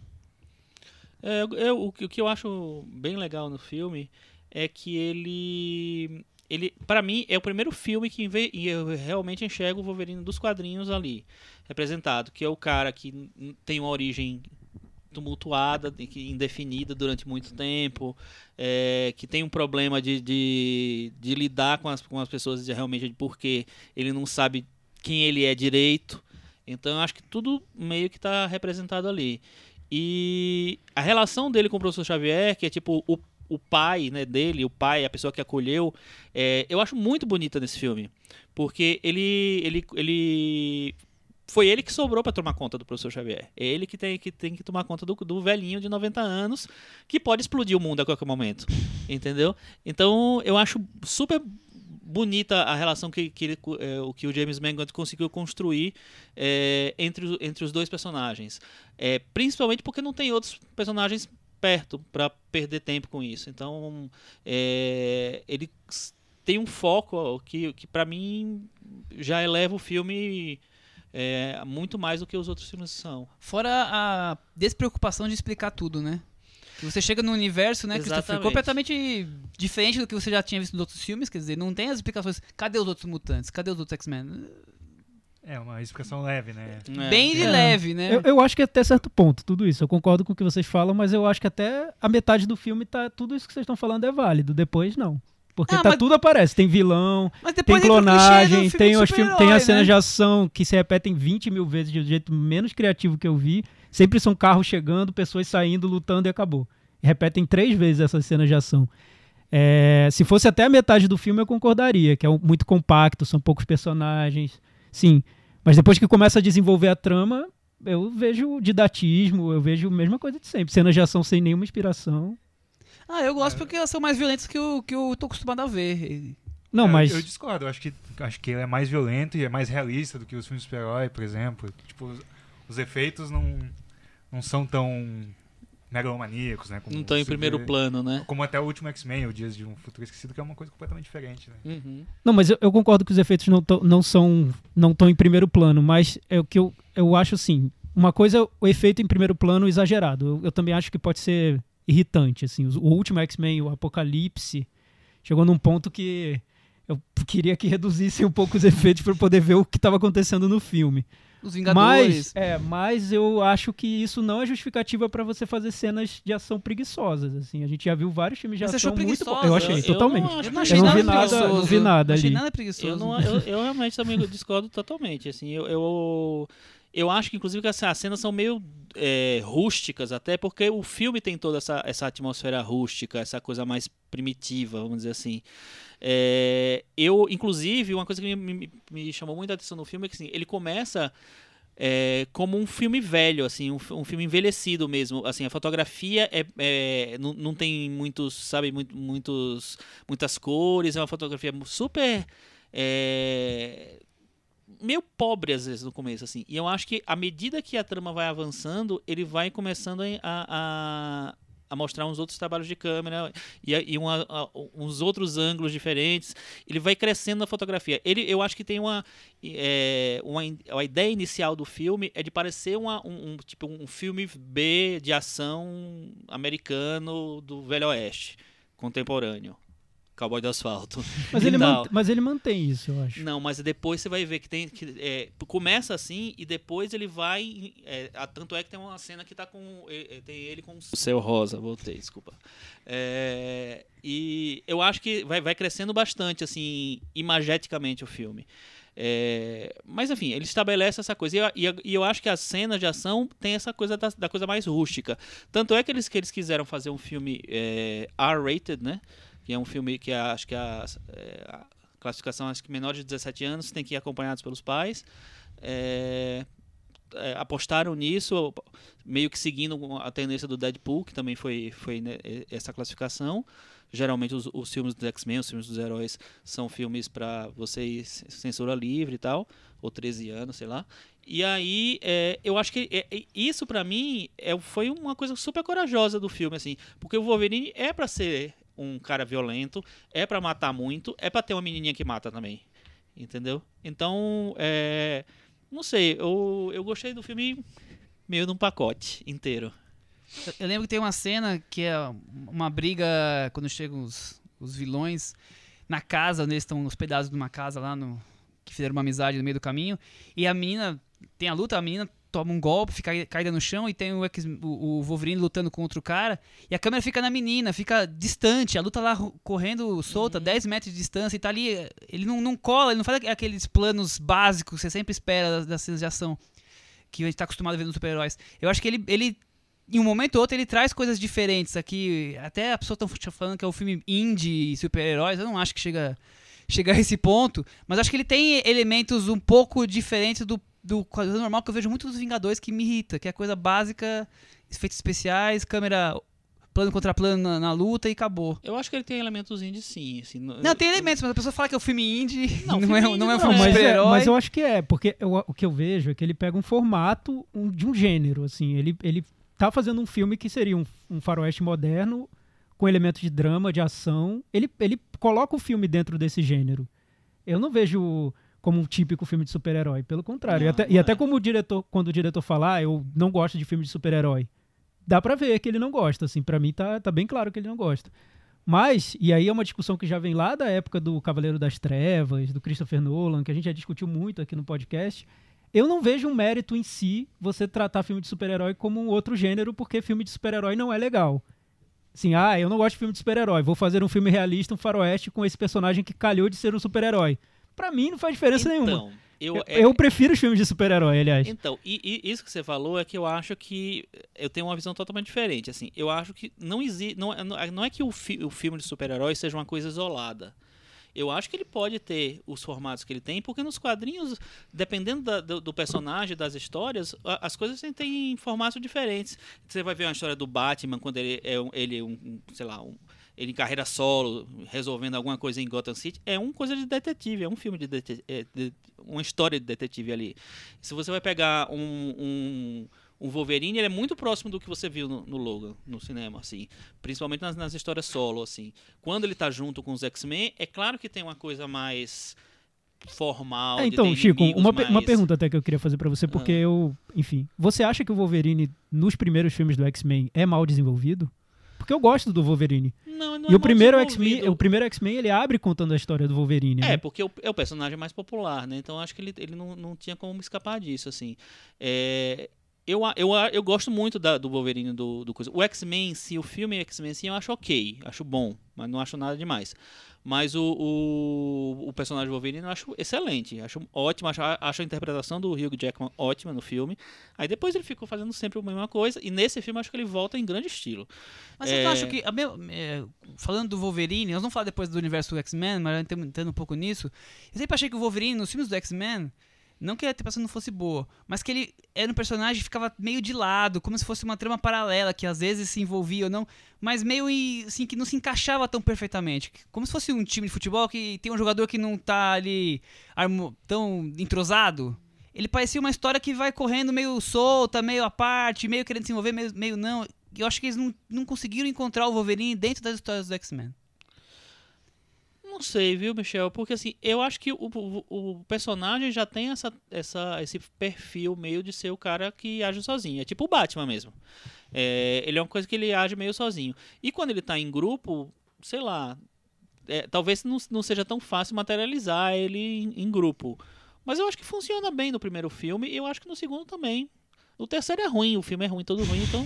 É, eu- eu- o que eu acho bem legal no filme é que ele. ele para mim, é o primeiro filme que eu realmente enxergo o Wolverine dos quadrinhos ali representado, que é o cara que tem uma origem tumultuada, indefinida durante muito tempo, é, que tem um problema de, de, de lidar com as, com as pessoas realmente porque ele não sabe quem ele é direito. Então eu acho que tudo meio que está representado ali. E a relação dele com o professor Xavier, que é tipo o, o pai né, dele, o pai, a pessoa que acolheu, é, eu acho muito bonita nesse filme. Porque ele, ele, ele foi ele que sobrou para tomar conta do professor Xavier. É ele que tem que, tem que tomar conta do, do velhinho de 90 anos que pode explodir o mundo a qualquer momento. Entendeu? Então eu acho super bonita a relação que, que, ele, é, o que o James Mangold conseguiu construir é, entre, os- entre os dois personagens. É, principalmente porque não tem outros personagens perto para perder tempo com isso. Então é, ele tem um foco que, que para mim já eleva o filme é, muito mais do que os outros filmes são. Fora a despreocupação de explicar tudo, né? Você chega num universo, né, completamente diferente do que você já tinha visto nos outros filmes, quer dizer, não tem as explicações. Cadê os outros mutantes? Cadê os outros X-Men? É uma explicação leve, né? É. Bem de É. leve, né? Eu, eu acho que até certo ponto, tudo isso. Eu concordo com o que vocês falam, mas eu acho que até a metade do filme tá. Tudo isso que vocês estão falando é válido. Depois não. Porque Ah, tá mas- tudo aparece. Tem vilão, Mas tem clonagem, filme tem, os filmes, tem as cenas né? de ação que se repetem 20 mil vezes de um jeito menos criativo que eu vi. Sempre são carros chegando, pessoas saindo, lutando e acabou. Repetem três vezes essas cenas de ação. É, se fosse até a metade do filme, eu concordaria, que é um- muito compacto, são poucos personagens. Sim. Mas depois que começa a desenvolver a trama, eu vejo didatismo, eu vejo a mesma coisa de sempre. Cenas de ação sem nenhuma inspiração. Ah, eu gosto porque elas são mais violentas que eu, que eu tô acostumado a ver. Não, É, mas. Eu discordo, eu acho que, acho que ele é mais violento e é mais realista do que os filmes de super-herói, por exemplo. Tipo, os, os efeitos não, não são tão megalomaníacos, né? como Não estão em primeiro vê- plano, né? Como até o último X-Men, o Dias de um Futuro Esquecido, que é uma coisa completamente diferente, né? Uhum. Não, mas eu, eu concordo que os efeitos não, tão- não são não estão em primeiro plano, mas é o que eu, eu acho assim. Uma coisa é o efeito em primeiro plano exagerado. Eu, eu também acho que pode ser irritante. Assim, Os- o último X-Men, o Apocalipse, chegou num ponto que eu queria que reduzissem um pouco os efeitos para poder ver o que estava acontecendo no filme. Os Vingadores. Mas, é, mas eu acho que isso não é justificativa para você fazer cenas de ação preguiçosas. Assim, a gente já viu vários filmes de Mas você ação achou muito bons. preguiçosa? Eu achei Eu- eu totalmente. não acho eu não achei eu não nada vi nada, preguiçoso. não vi nada Não achei nada preguiçoso. Eu, não, eu, eu realmente também discordo totalmente. Assim, eu, eu, eu acho que, inclusive, que as cenas são meio é, rústicas, até porque o filme tem toda essa, essa atmosfera rústica, essa coisa mais primitiva, vamos dizer assim. É, eu, inclusive, uma coisa que me, me, me chamou muita atenção no filme é que assim, ele começa é, como um filme velho, assim, um, um filme envelhecido mesmo. Assim, a fotografia é, é- não, não tem muitos, sabe, muito, muitos, muitas cores, é uma fotografia super é, meio pobre às vezes no começo, assim. E eu acho que à medida que a trama vai avançando, ele vai começando a, a, a mostrar uns outros trabalhos de câmera e, e uma- a- uns outros ângulos diferentes. Ele vai crescendo na fotografia. Ele, eu acho que tem uma, é, uma a ideia inicial do filme é de parecer uma- um, um- tipo um filme B de ação americano do Velho Oeste, contemporâneo. Cowboy do asfalto. Mas ele, tal. man- mas ele mantém isso, eu acho. Não, mas depois você vai ver que tem. Que, é, começa assim e depois ele vai. é, a- tanto é que tem uma cena que tá com. é, tem ele com o céu rosa, voltei, desculpa. É, e eu acho que vai, vai crescendo bastante, assim, imageticamente o filme. É, mas enfim, ele estabelece essa coisa. E eu, e eu- e eu acho que as cenas de ação tem essa coisa da, da coisa mais rústica. Tanto é que eles, que eles quiseram fazer um filme é, R-rated, né? Que é um filme que a- acho que a, é, a classificação acho que menor de 17 anos tem que ir acompanhados pelos pais. É, é, apostaram nisso, meio que seguindo a tendência do Deadpool, que também foi, foi né, essa classificação. Geralmente os, os filmes dos X-Men, os filmes dos heróis, são filmes para você ir c- censura livre e tal, ou 13 anos, sei lá. E aí, é, eu acho que é, é, isso pra mim é, foi uma coisa super corajosa do filme, assim, porque o Wolverine é pra ser um cara violento, é pra matar muito, é pra ter uma menininha que mata também, entendeu? Então, é, não sei, eu, eu gostei do filme meio num pacote inteiro. Eu- Eu lembro que tem uma cena que é uma briga quando chegam os, os vilões na casa, onde eles estão hospedados numa casa lá no. que fizeram uma amizade no meio do caminho. E a menina. Tem a luta, a menina toma um golpe, fica caída no chão e tem o, o, Wolverine lutando contra o cara. E a câmera fica na menina, fica distante. A luta lá correndo solta, 10 metros de distância e tá ali. Ele não, não cola, ele não faz aqueles planos básicos que você sempre espera das, das cenas de ação que a gente tá acostumado a ver nos super-heróis. Eu acho que ele, ele, em um momento ou outro, ele traz coisas diferentes aqui. Até a pessoa tá falando que é um filme indie super-heróis. Eu não acho que chega, chega a esse ponto. Mas acho que ele tem elementos um pouco diferentes do, do quadrinho normal que eu vejo muito dos Vingadores que me irrita, que é a coisa básica, efeitos especiais, câmera plano contra plano na, na luta e acabou. Eu acho que ele tem elementos indie sim. Assim, no- Não, tem elementos, mas a pessoa fala que é um filme indie, Não, não, filme é, indie não é um não filme mas, é, super-herói. mas eu acho que é, porque eu- o que eu vejo é que ele pega um formato um- de um gênero, assim, ele, ele tá fazendo um filme que seria um, um faroeste moderno, com elementos de drama, de ação, ele, ele coloca o filme dentro desse gênero. Eu não vejo como um típico filme de super-herói, pelo contrário. e Não, até, e até como o diretor, quando o diretor falar, ah, eu não gosto de filme de super-herói. Dá pra ver que ele não gosta, assim, para mim tá, tá bem claro que ele não gosta. Mas, e aí é uma discussão que já vem lá da época do Cavaleiro das Trevas, do Christopher Nolan, que a gente já discutiu muito aqui no podcast. Eu não vejo um mérito em si você tratar filme de super-herói como um outro gênero, porque filme de super-herói não é legal. Assim, ah, eu não gosto de filme de super-herói, vou fazer um filme realista, um faroeste com esse personagem que calhou de ser um super-herói. Pra mim não faz diferença nenhuma. Então, eu, Eu, é- eu prefiro os filmes de super-herói, aliás. Então, e, e isso que você falou é que eu acho que eu tenho uma visão totalmente diferente. Assim, eu acho que não existe, não, é- não é- não é que o, fi- o filme de super-herói seja uma coisa isolada. Eu acho que ele pode ter os formatos que ele tem, porque nos quadrinhos, dependendo da- do, do personagem, das histórias, a- as coisas têm- formatos diferentes. Você vai ver uma história do Batman quando ele é um, ele é um, sei lá, um, ele em carreira solo, resolvendo alguma coisa em Gotham City, é uma coisa de detetive, é um filme de, dete- é, de- uma história de detetive ali. Se você vai pegar um, um, um Wolverine, ele é muito próximo do que você viu no, no Logan, no cinema, assim. Principalmente nas, nas histórias solo, assim. Quando ele tá junto com os X-Men, é claro que tem uma coisa mais formal. É, então, Chico, uma, pe- uma mais- pergunta até que eu queria fazer pra você, porque Ah. eu, enfim, você acha que o Wolverine nos primeiros filmes do X-Men é mal desenvolvido? Porque eu gosto do Wolverine. Não, não e é o primeiro X-Men, o primeiro X-Men, ele abre contando a história do Wolverine, É, né? porque o- é o personagem mais popular, né? Então acho que ele, ele não, não tinha como escapar disso, assim. É, eu, eu, eu gosto muito da- do Wolverine do, do coisa. O X-Men si, o filme X-Men em si, eu acho ok, acho bom, mas não acho nada demais. Mas o, o, o personagem Wolverine eu acho excelente, acho ótimo, acho, acho a interpretação do Hugh Jackman ótima no filme. Aí depois ele ficou fazendo sempre a mesma coisa, e nesse filme eu acho que ele volta em grande estilo. Mas eu É. acho que, é, falando do Wolverine, nós vamos falar depois do universo do X-Men, mas entrando um pouco nisso. Eu sempre achei que o Wolverine, nos filmes do X-Men, não que a interpretação não fosse boa, mas que ele era um personagem que ficava meio de lado, como se fosse uma trama paralela, que às vezes se envolvia ou não, mas meio assim, que não se encaixava tão perfeitamente. Como se fosse um time de futebol que tem um jogador que não tá ali tão entrosado. Ele parecia uma história que vai correndo meio solta, meio à parte, meio querendo se envolver, meio, meio não. Eu acho que eles não, não conseguiram encontrar o Wolverine dentro das histórias do X-Men. Não sei, viu, Michel? Porque assim, eu acho que o, o, o personagem já tem essa, essa, esse perfil meio de ser o cara que age sozinho. É tipo o Batman mesmo. É, ele é uma coisa que ele age meio sozinho. E quando ele tá em grupo, sei lá, é, talvez não, não seja tão fácil materializar ele em, em grupo. Mas eu acho que funciona bem no primeiro filme e eu acho que no segundo também. O terceiro é ruim, o filme é ruim, todo ruim, então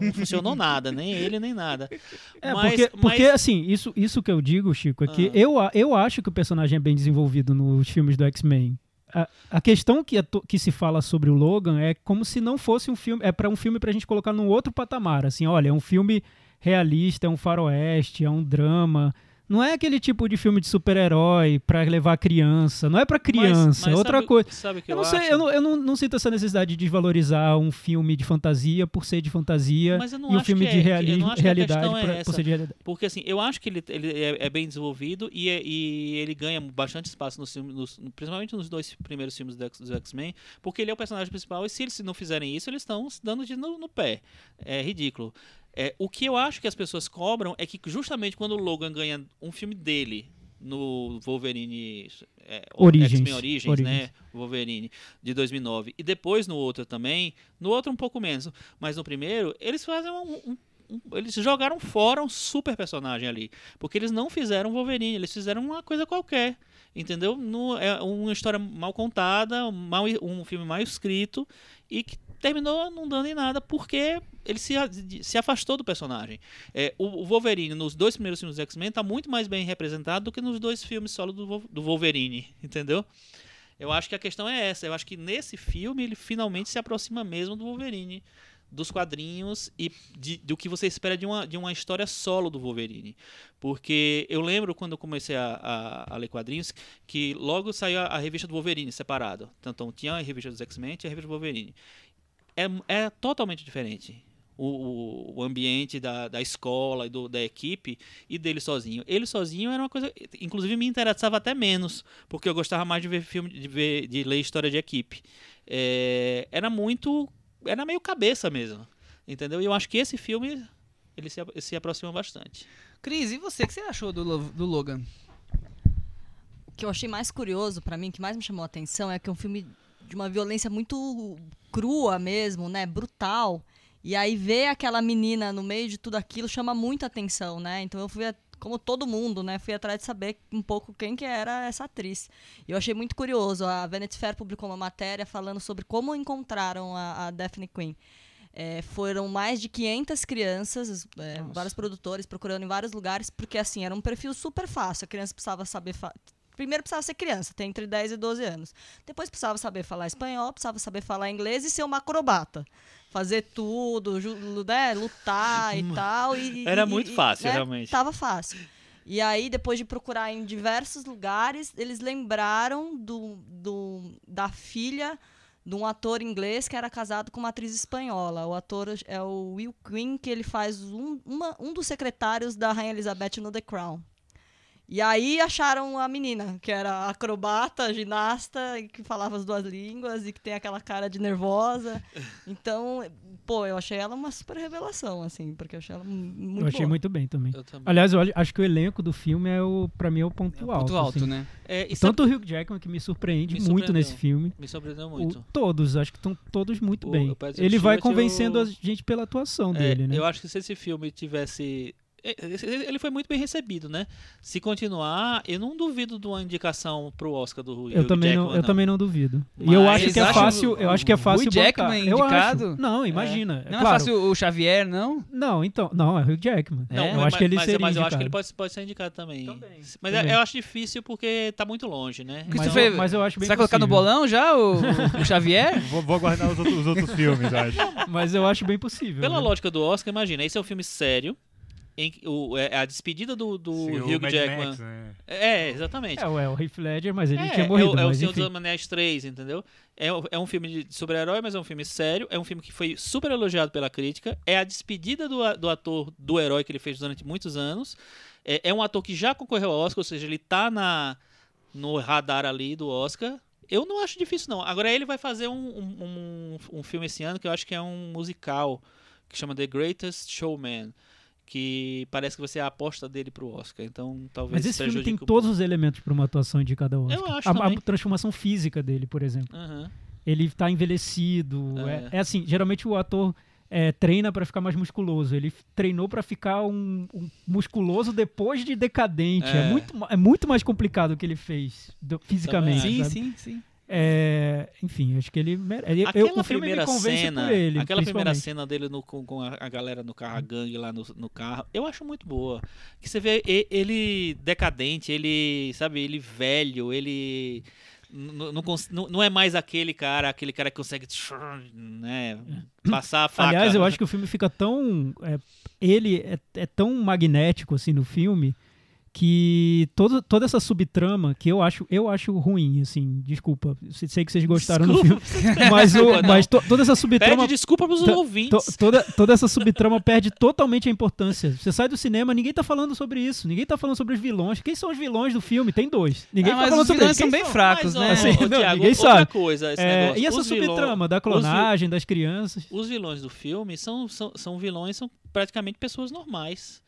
não funcionou nada, nem ele, nem nada. É, Mas- porque, mas- porque assim, isso, isso que eu digo, Chico, é que Ah. eu, a- eu acho que o personagem é bem desenvolvido nos filmes do X-Men. A, a questão que, é que se fala sobre o Logan é como se não fosse um filme. É para um filme pra gente colocar num outro patamar. Assim, olha, é um filme realista, é um faroeste, é um drama. Não é aquele tipo de filme de super-herói pra levar criança. Não é pra criança, é outra sabe, coisa. Sabe Eu eu, não sei, acho? eu, não, eu não, não sinto essa necessidade de desvalorizar um filme de fantasia por ser de fantasia Mas eu não e um filme de é- reali- eu realidade é por ser de realidade. Porque assim, eu acho que ele, ele é, é bem desenvolvido e, e ele ganha bastante espaço nos filmes, nos- principalmente nos dois primeiros filmes dos X-Men, porque ele é o personagem principal e se eles não fizerem isso, eles estão se dando de no, no pé. É ridículo. É, o que eu acho que as pessoas cobram é que justamente quando o Logan ganha um filme dele no Wolverine é, Origens. X-Men Origins, Origens. né? Wolverine de 2009 e depois no outro também, no outro um pouco menos, mas no primeiro eles fazem um, um- eles jogaram fora um super personagem ali, porque eles não fizeram Wolverine, eles fizeram uma coisa qualquer, entendeu? No, é uma história mal contada, mal, um filme mal escrito e que terminou não dando em nada porque ele se, se afastou do personagem. É, o, o Wolverine nos dois primeiros filmes do X-Men tá muito mais bem representado do que nos dois filmes solo do, do Wolverine, entendeu? Eu acho que a questão é essa. Eu acho que nesse filme ele finalmente se aproxima mesmo do Wolverine, dos quadrinhos e de- do que você espera de uma, de uma história solo do Wolverine. Porque eu lembro quando eu comecei a, a- a ler quadrinhos que logo saiu a, a revista do Wolverine separado. Então tinha a revista dos X-Men e a revista do Wolverine. É, é totalmente diferente. O, o- ambiente da, da escola e do- da equipe e dele sozinho. Ele sozinho era uma coisa. Inclusive me interessava até menos, porque eu gostava mais de ver filme, de, ver, de ler história de equipe. É, era muito. Era meio cabeça mesmo. Entendeu? E eu acho que esse filme ele se, se aproxima bastante. Cris, e você? O que você achou do, do Logan? O que eu achei mais curioso pra mim, que mais me chamou a atenção, é que é um filme de uma violência muito crua mesmo, né? Brutal. E aí ver aquela menina no meio de tudo aquilo chama muita atenção, né? Então eu fui, como todo mundo, né? Fui atrás de saber um pouco quem que era essa atriz. E eu achei muito curioso. A Vanity Fair publicou uma matéria falando sobre como encontraram a, a Daphne Quinn. É, foram mais de 500 crianças, é, vários produtores procurando em vários lugares, porque assim, era um perfil super fácil. A criança precisava saber. Primeiro precisava ser criança, tem entre 10 e 12 anos. Depois precisava saber falar espanhol, precisava saber falar inglês e ser uma acrobata. Fazer tudo, né, lutar e tal. e- Era e- muito e, fácil, né, realmente. Tava fácil. E aí, depois de procurar em diversos lugares, eles lembraram do, do, da filha de um ator inglês que era casado com uma atriz espanhola. O ator é o Will Quinn, que ele faz um, uma- um dos secretários da Rainha Elizabeth no The Crown. E aí acharam a menina, que era acrobata, ginasta, e que falava as duas línguas e que tem aquela cara de nervosa. Então, pô, eu achei ela uma super revelação, assim, porque eu achei ela mu- muito eu achei boa. muito bem também. Eu também. Aliás, eu acho que o elenco do filme é o, pra mim, é o ponto É o alto. ponto alto, assim. né? É, e sabe- Tanto o Hugh Jackman, que me surpreende Me muito nesse filme. me surpreendeu o- muito. todos, acho que estão todos muito O- bem. o Ele vai convencendo eu- a gente pela atuação É, dele, né? Eu acho que se esse filme tivesse. É, Ele foi muito bem recebido, né? Se continuar, eu não duvido de uma indicação pro Oscar do Hugh Eu também, não, Jackman, eu também não duvido. E eu Mas acho que é fácil, eu acho que é o fácil Hugh Jackman bancar. Eu indicado? acho. Não, imagina. Não claro. é fácil o Xavier, não? Não, então, não, é Hugh Jackman. Não, eu mas, acho que ele mas, seria mas eu acho que ele indicado. pode, pode ser indicado também. Também, Mas também. eu acho difícil porque tá muito longe, né? Mas, eu, mas eu acho bem Você vai colocar no bolão já o, o Xavier? Vou, vou aguardar os outros, os outros filmes, eu acho. Mas eu acho bem possível. Pela né? lógica do Oscar, imagina, esse é um filme sério. Em, o, é a despedida do, do Sim, Hugh Jackman. Max, né? É, É, exatamente. é o Heath Ledger, mas ele É, tinha é morrido. o, é o Senhor enfim. dos Anéis 3, entendeu? É, é um filme de super-herói, mas é um filme sério. É um filme que foi super elogiado pela crítica. É a despedida do, do ator, do herói que ele fez durante muitos anos. É, é um ator que já concorreu ao Oscar, ou seja, ele tá na, no radar ali do Oscar. Eu não acho difícil, não. Agora ele vai fazer um, um, um, um filme esse ano que eu acho que é um musical, que chama The Greatest Showman. Que parece que vai ser a aposta dele pro Oscar. Então talvez Mas esse filme tem um todos os elementos para uma atuação de cada Oscar. Eu acho a, também. a transformação física dele, por exemplo. Aham. Ele tá envelhecido. É, É. é assim, geralmente o ator é, treina para ficar mais musculoso. Ele treinou para ficar um, um musculoso depois de decadente. É. É. muito, é muito mais complicado o que ele fez do- fisicamente. Sim, sabe? sim, sim. É, enfim, acho que ele merece. Eu, Aquela filme primeira cena, ele. aquela primeira cena dele no- com, com a, galera no carro, a gangue lá no, no carro, eu acho muito boa. Que você vê ele decadente, ele, sabe, ele velho, ele não, não, não é mais aquele cara, aquele cara que consegue, né, passar a faca. Aliás, eu acho que o filme fica tão. é, ele é, é tão magnético assim no filme que todo, toda essa subtrama que eu acho eu acho ruim assim desculpa. Sei que vocês gostaram do filme mas, o, Desculpa, mas to- toda essa subtrama Pede desculpa pros to- ouvintes. to- toda, toda essa subtrama perde totalmente a importância. Você sai do cinema ninguém tá falando sobre isso. Ninguém tá falando sobre os vilões. Quem são os vilões do filme? Tem dois. Ninguém Ah, tá falando os sobre vilões são bem fracos, Mas, né? Assim, ô, não, Thiago, ninguém sabe. coisa, É, e essa Os vilões- subtrama da os vi- clonagem das crianças? Os vilões do filme são, são, são vilões, são praticamente pessoas normais.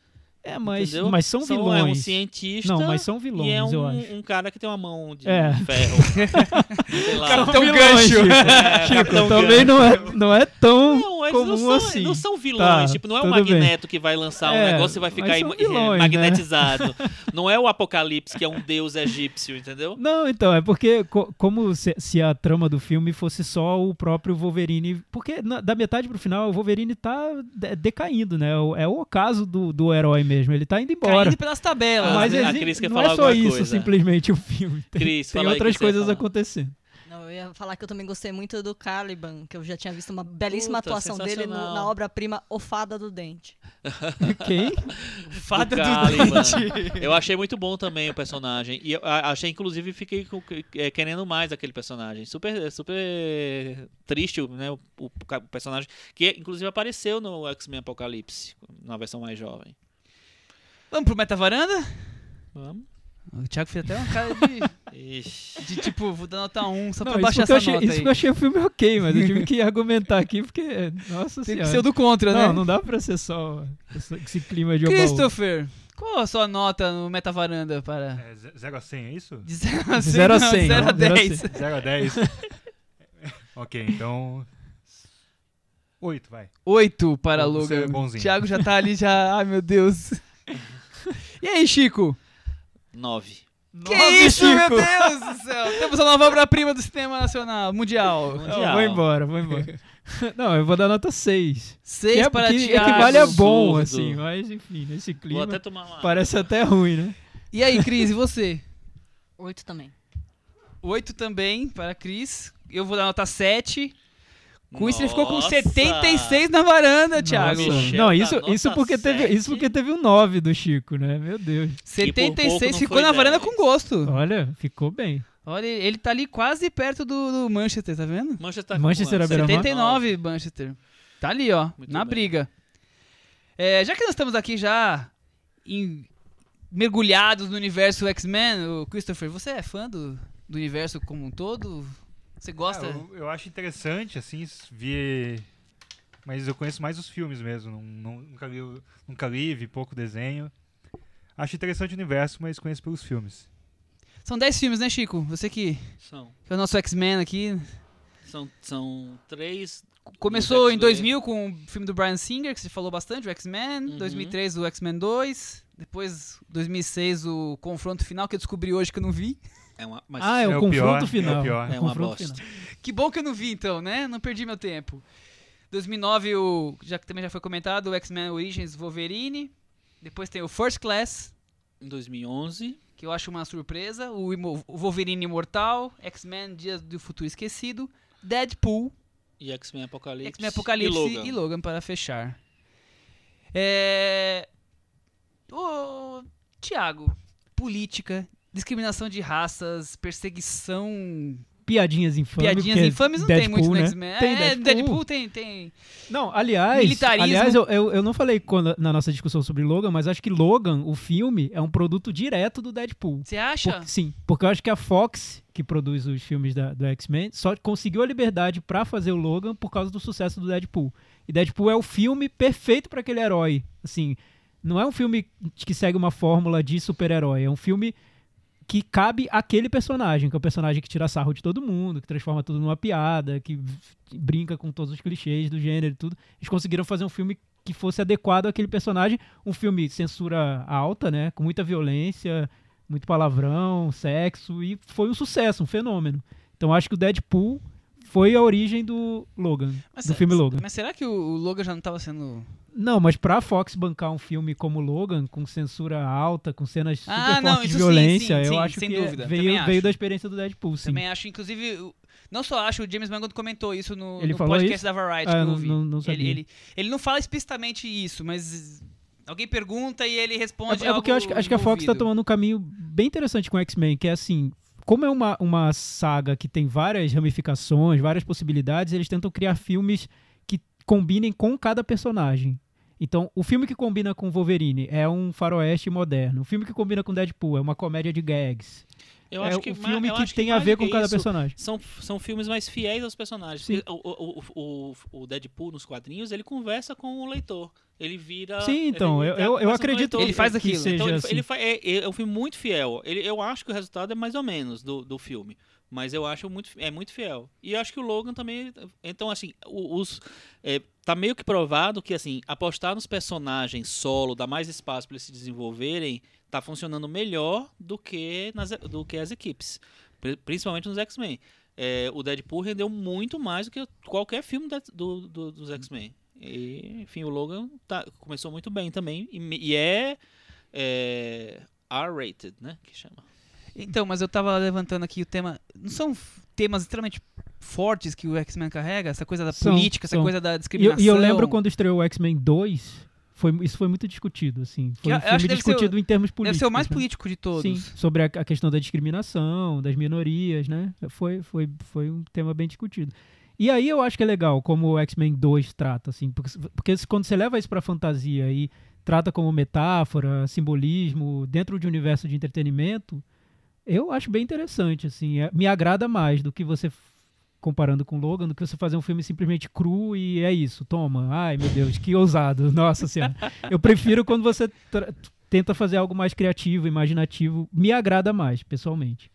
É mas entendeu? mas são, É um vilões cientista. não mas são vilões e é um, eu acho um cara que tem uma mão de É. ferro. Sei lá. Cara, tem um Vilões, gancho. Chico. É, Chico, Capitão também Gancho. não é, não é tão. Não, eles não comum são, assim. não são vilões. Tá, tipo, não é o tudo bem. Magneto que vai lançar um É, negócio e vai ficar são vilões, né? magnetizado. Não é o Apocalipse, que é um deus egípcio, entendeu? Não, então, é porque co- como se, se a trama do filme fosse só o próprio Wolverine. Porque na- da metade pro final o Wolverine tá de- decaindo, né? O- É o ocaso do, do herói mesmo. Ele tá indo embora. Caindo pelas tabelas. Mas né? a exi- Cris quer não falar é só isso, coisa. simplesmente o filme. Tem, Cris, tem outras coisas acontecendo. Não, eu ia falar que eu também gostei muito do Caliban, que eu já tinha visto uma belíssima Puta, atuação dele no- na obra-prima O Fada do Dente. Quem? Fada do do, Caliban. dente. Eu achei muito bom também o personagem. E achei, inclusive, fiquei com- é, querendo mais daquele personagem. Super, super triste, né? O, o personagem. Que, inclusive, apareceu no X-Men Apocalipse, na versão mais jovem. Vamos pro Metavaranda? Vamos. O Thiago fez até uma cara de, Ixi. de tipo, vou dar nota 1 só Não, pra baixar essa achei, nota isso aí. porque eu achei o filme ok, mas eu tive que argumentar aqui porque. Nossa Tem que senhora. ser o do contra, não, né? não dá pra ser só esse, esse clima de oba Christopher, qual a sua nota no Metavaranda para... É, ze- 0 a 100, é isso? De 0 a 100, Zero a não, 100, zero a não, zero a 10. 0 a 10. ok, então. 8, vai. 8 para ser Logan. bonzinho. Thiago já tá ali, já... Ai, meu Deus. E aí, Chico? Nove. Que Nove, isso, meu Chico! Deus do céu. Temos a nova obra-prima do cinema nacional, mundial. Não, Mundial. vou embora, vou embora. Não, eu vou dar nota 6. 6 Que, é, para que Thiago. equivale a bom, Absurdo. assim, mas enfim, nesse Vou clima até tomar uma. parece até ruim, né? E aí, Cris, e você? Oito também. 8 também para Cris. Eu vou dar nota 7. Com isso, ele ficou com Nossa! 76 na varanda, Thiago. Nossa. Não, tá isso, isso, porque teve, isso 7. porque teve um 9 do Chico, né? Meu Deus. E por pouco 76 não ficou na varanda 10. com gosto. Olha, ficou bem. Olha, ele tá ali quase perto do, do Manchester, tá vendo? Manchester, Manchester à beira-mar. 79 Manchester. Tá ali, ó, Muito na bem. briga. É, já que nós estamos aqui já em- mergulhados no universo X-Men, o Christopher, você é fã do, do universo como um todo? Você gosta? Ah, eu, eu acho interessante, assim, ver. Mas eu conheço mais os filmes mesmo. não- não- nunca, li, nunca li, vi pouco desenho. Acho interessante o universo, mas conheço pelos filmes. São 10 filmes, né, Chico? Você que, São, que é o nosso X-Men aqui. são, são três. Começou em X-Men. 2000 com o filme do Brian Singer, que você falou bastante, o X-Men. Uhum. 2003 o X-Men 2. Depois, 2006, o confronto final, que eu descobri hoje que eu não vi. É uma, mas Ah, é, o É o confronto pior, é o final. pior. o É uma confronto bosta. final. Que bom que eu não vi, então, né? Não perdi meu tempo. 2009, o, já que também já foi comentado, o X-Men Origins Wolverine. Depois tem o First Class, Em 2011. que eu acho uma surpresa. O, Imo- o Wolverine Imortal. X-Men Dias do Futuro Esquecido. Deadpool. E X-Men Apocalipse. X-Men Apocalipse E Logan. para fechar. É... Ô, Tiago, política, discriminação de raças, perseguição, Piadinhas infames. piadinhas infames não Deadpool, tem muito no né? X-Men. Tem é, Deadpool. Deadpool tem, tem. Não, aliás, Militarismo. aliás eu, eu, eu não falei quando- na nossa discussão sobre Logan, mas acho que Logan, o filme, é um produto direto do Deadpool. Você acha? Por- sim, porque eu acho que a Fox, que produz os filmes da- do X-Men, só conseguiu a liberdade pra fazer o Logan por causa do sucesso do Deadpool. E Deadpool é o filme perfeito pra aquele herói. Assim, não é um filme que segue uma fórmula de super-herói, é um filme que cabe àquele personagem, que é o personagem que tira sarro de todo mundo, que transforma tudo numa piada, que brinca com todos os clichês do gênero e tudo. Eles conseguiram fazer um filme que fosse adequado àquele personagem, um filme censura alta, né, com muita violência, muito palavrão, sexo, e foi um sucesso, um fenômeno. Então acho que o Deadpool foi a origem do Logan, Mas do filme Logan. Mas será que o, Logan já não tava sendo. Não, mas pra Fox bancar um filme como Logan, com censura alta, com cenas super Ah, não, de isso sim, violência, sim, eu sim, acho que dúvida. veio, Também veio acho. da experiência do Deadpool, sim. Também acho, inclusive. Não só acho, o James Mangold comentou isso no, no podcast isso? da Variety Ah, que eu não- ouvi. não- não ele, ele, ele não fala explicitamente isso, mas alguém pergunta e ele responde. É, é porque eu acho, que- acho que a Fox tá tomando um caminho bem interessante com o X-Men, que é assim, como é uma, uma saga que tem várias ramificações, várias possibilidades, eles tentam criar filmes que combinem com cada personagem. Então, o filme que combina com Wolverine é um faroeste moderno. O filme que combina com Deadpool é uma comédia de gags. Eu é acho o que filme eu que acho tem a mais ver que com cada isso, personagem. São, são filmes mais fiéis aos personagens. Sim. O, o, o, o, o Deadpool nos quadrinhos, ele conversa com o leitor. Ele vira. Sim, então, ele- eu- eu- o acredito leitor. Ele faz que aquilo. seja Então, ele, assim. ele fa- é, é um filme muito fiel. Ele, eu acho que o resultado é mais ou menos do, do filme. Mas eu acho muito, é muito fiel. E eu acho que o Logan também. Então, assim, o- os. é, tá meio que provado que assim, apostar nos personagens solo, dar mais espaço para eles se desenvolverem, tá funcionando melhor do que nas do que as equipes, Pri- principalmente nos X-Men. É, o Deadpool rendeu muito mais do que qualquer filme do- do- dos X-Men. E, enfim, o Logan tá- começou muito bem também e, e é, é R-rated, né, que chama. Então, mas eu tava levantando aqui o tema. Não são temas extremamente fortes que o X-Men carrega? Essa coisa da São, política, essa são. coisa da E eu, discriminação. e eu lembro quando estreou o X-Men 2, foi, isso foi muito discutido, assim. Foi um filme deve ser discutido em termos políticos. Deve ser o mais né? político de todos. Sim, sobre a, a questão da discriminação, das minorias, né? Foi, foi, foi um tema bem discutido. E aí eu acho que é legal como o X-Men 2 trata, assim, porque, porque quando você leva isso pra fantasia e trata como metáfora, simbolismo, dentro de um universo de entretenimento, eu acho bem interessante, assim, é- me agrada mais do que você comparando com Logan, do que você fazer um filme simplesmente cru e é isso, toma, ai meu Deus, que ousado, nossa senhora. Eu prefiro quando você tenta fazer algo mais criativo, imaginativo, me agrada mais, pessoalmente.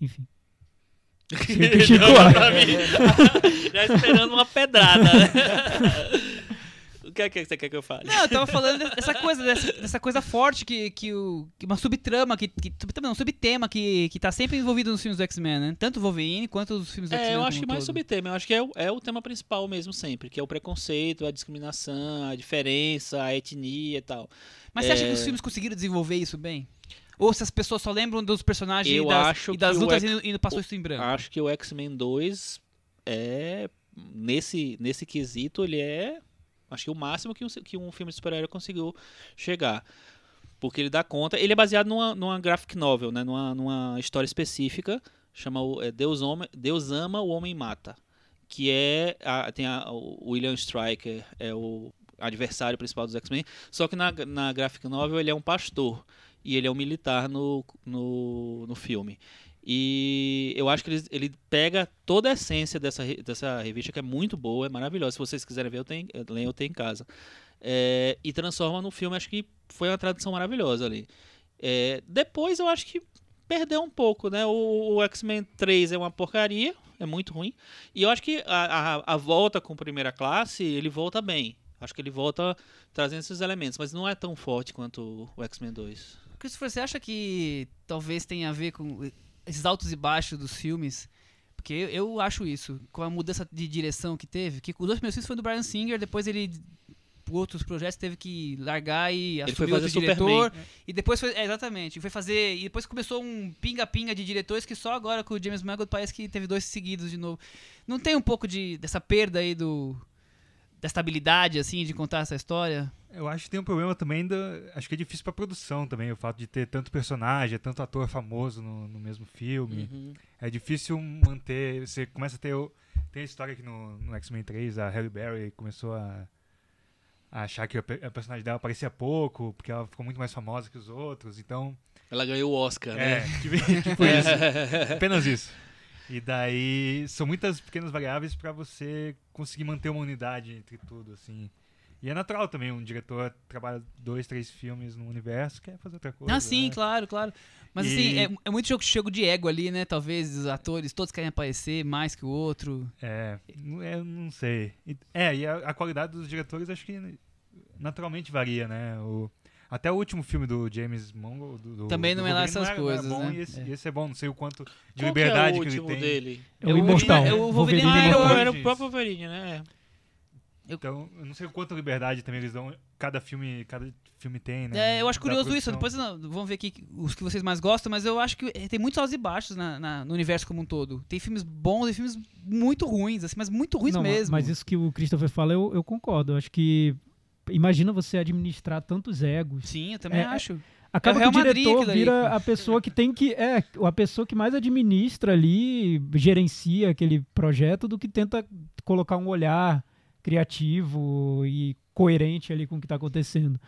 Enfim. Chico, Chico. Já esperando uma pedrada. né? o que é que você quer que eu fale? Não, eu tava falando dessa coisa, dessa, dessa coisa forte que, que, o, que uma subtrama, que, que subtrama não, subtema que, que tá sempre envolvido nos filmes do X-Men, né? Tanto o Wolverine quanto os filmes do X-Men. É, eu acho que mais todo. subtema. Eu acho que é o, é o tema principal mesmo sempre, que é o preconceito, a discriminação, a diferença, a etnia e tal. Mas você acha que É. os filmes conseguiram desenvolver isso bem? Ou se as pessoas só lembram dos personagens Eu e das, acho e das lutas X- e, e passou isso em branco? Acho que o X-Men 2 é nesse nesse quesito ele é acho que o máximo que um, que um filme de super-herói conseguiu chegar. Porque ele dá conta, ele é baseado numa, numa graphic novel, né, numa, numa história específica, chama é, Deus, Homem, Deus ama, o homem mata, que é a- tem a, o William Stryker é o adversário principal dos X-Men, só que na, na graphic novel ele é um pastor e ele é um militar no, no, no filme. E eu acho que ele, ele pega toda a essência dessa, dessa revista, que é muito boa, é maravilhosa. Se vocês quiserem ver, eu tenho, eu eu tenho em casa. É, e transforma no filme, acho que foi uma tradução maravilhosa ali. É, depois eu acho que perdeu um pouco, né? O, o X-Men 3 é uma porcaria, é muito ruim. E eu acho que a, a, a volta com primeira classe, ele volta bem. Acho que ele volta trazendo esses elementos, mas não é tão forte quanto o X-Men 2. Christopher, você acha que talvez tenha a ver com esses altos e baixos dos filmes? Porque eu, eu acho isso, com a mudança de direção que teve, que os dois primeiros filmes foram do Brian Singer, depois ele por outros projetos teve que largar e Ele assumir foi outro fazer diretor Superman. e depois foi é, exatamente foi fazer e depois começou um pinga-pinga de diretores que só agora com o James Mangold parece que teve dois seguidos de novo não tem um pouco de dessa perda aí do da estabilidade assim de contar essa história Eu acho que tem um problema também da. Acho que é difícil pra produção também, o fato de ter tanto personagem, tanto ator famoso no, no mesmo filme. Uhum. É difícil manter. Você começa a ter. o- Tem a história que no, no X-Men 3, a Halle Berry começou a, a achar que a personagem dela aparecia pouco, porque ela ficou muito mais famosa que os outros. Então. Ela ganhou o Oscar, É, né? tipo, tipo isso. Apenas isso. E daí são muitas pequenas variáveis pra você conseguir manter uma unidade entre tudo, assim. E é natural também, um diretor trabalha dois, três filmes no universo, quer fazer outra coisa. Ah, sim, né? claro, claro. Mas E- assim, é, é muito jogo, jogo de ego ali, né? Talvez os atores todos querem aparecer mais que o outro. É, não- é, não sei. É, e a, a qualidade dos diretores acho que naturalmente varia, né? O, até o último filme do James Mangold. Do, do- Também do não é lá Wolverine essas não coisas, bom, né? E esse, É. esse é bom, não sei o quanto de Qual liberdade que, que, é o ele último tem. dele? É o É o Imortal. Wolverine- é o Wolverine Ah, era, o- Imortal. era o próprio Wolverine, né? Então, eu não sei o quanto liberdade também eles dão. Cada filme, cada filme tem, né? É, eu acho curioso isso. Depois não, vamos ver aqui os que vocês mais gostam, mas eu acho que tem muitos altos e baixos na- na- no universo como um todo. Tem filmes bons e filmes muito ruins, assim, mas muito ruins Não, mesmo. Mas isso que o Christopher fala, eu, eu concordo. Eu acho que. Imagina você administrar tantos egos. Sim, eu também É, acho. Acaba É o que o Madrid diretor aí. vira a pessoa que tem que. É, a pessoa que mais administra ali, gerencia aquele projeto, do que tenta colocar um olhar criativo e coerente ali com o que está acontecendo.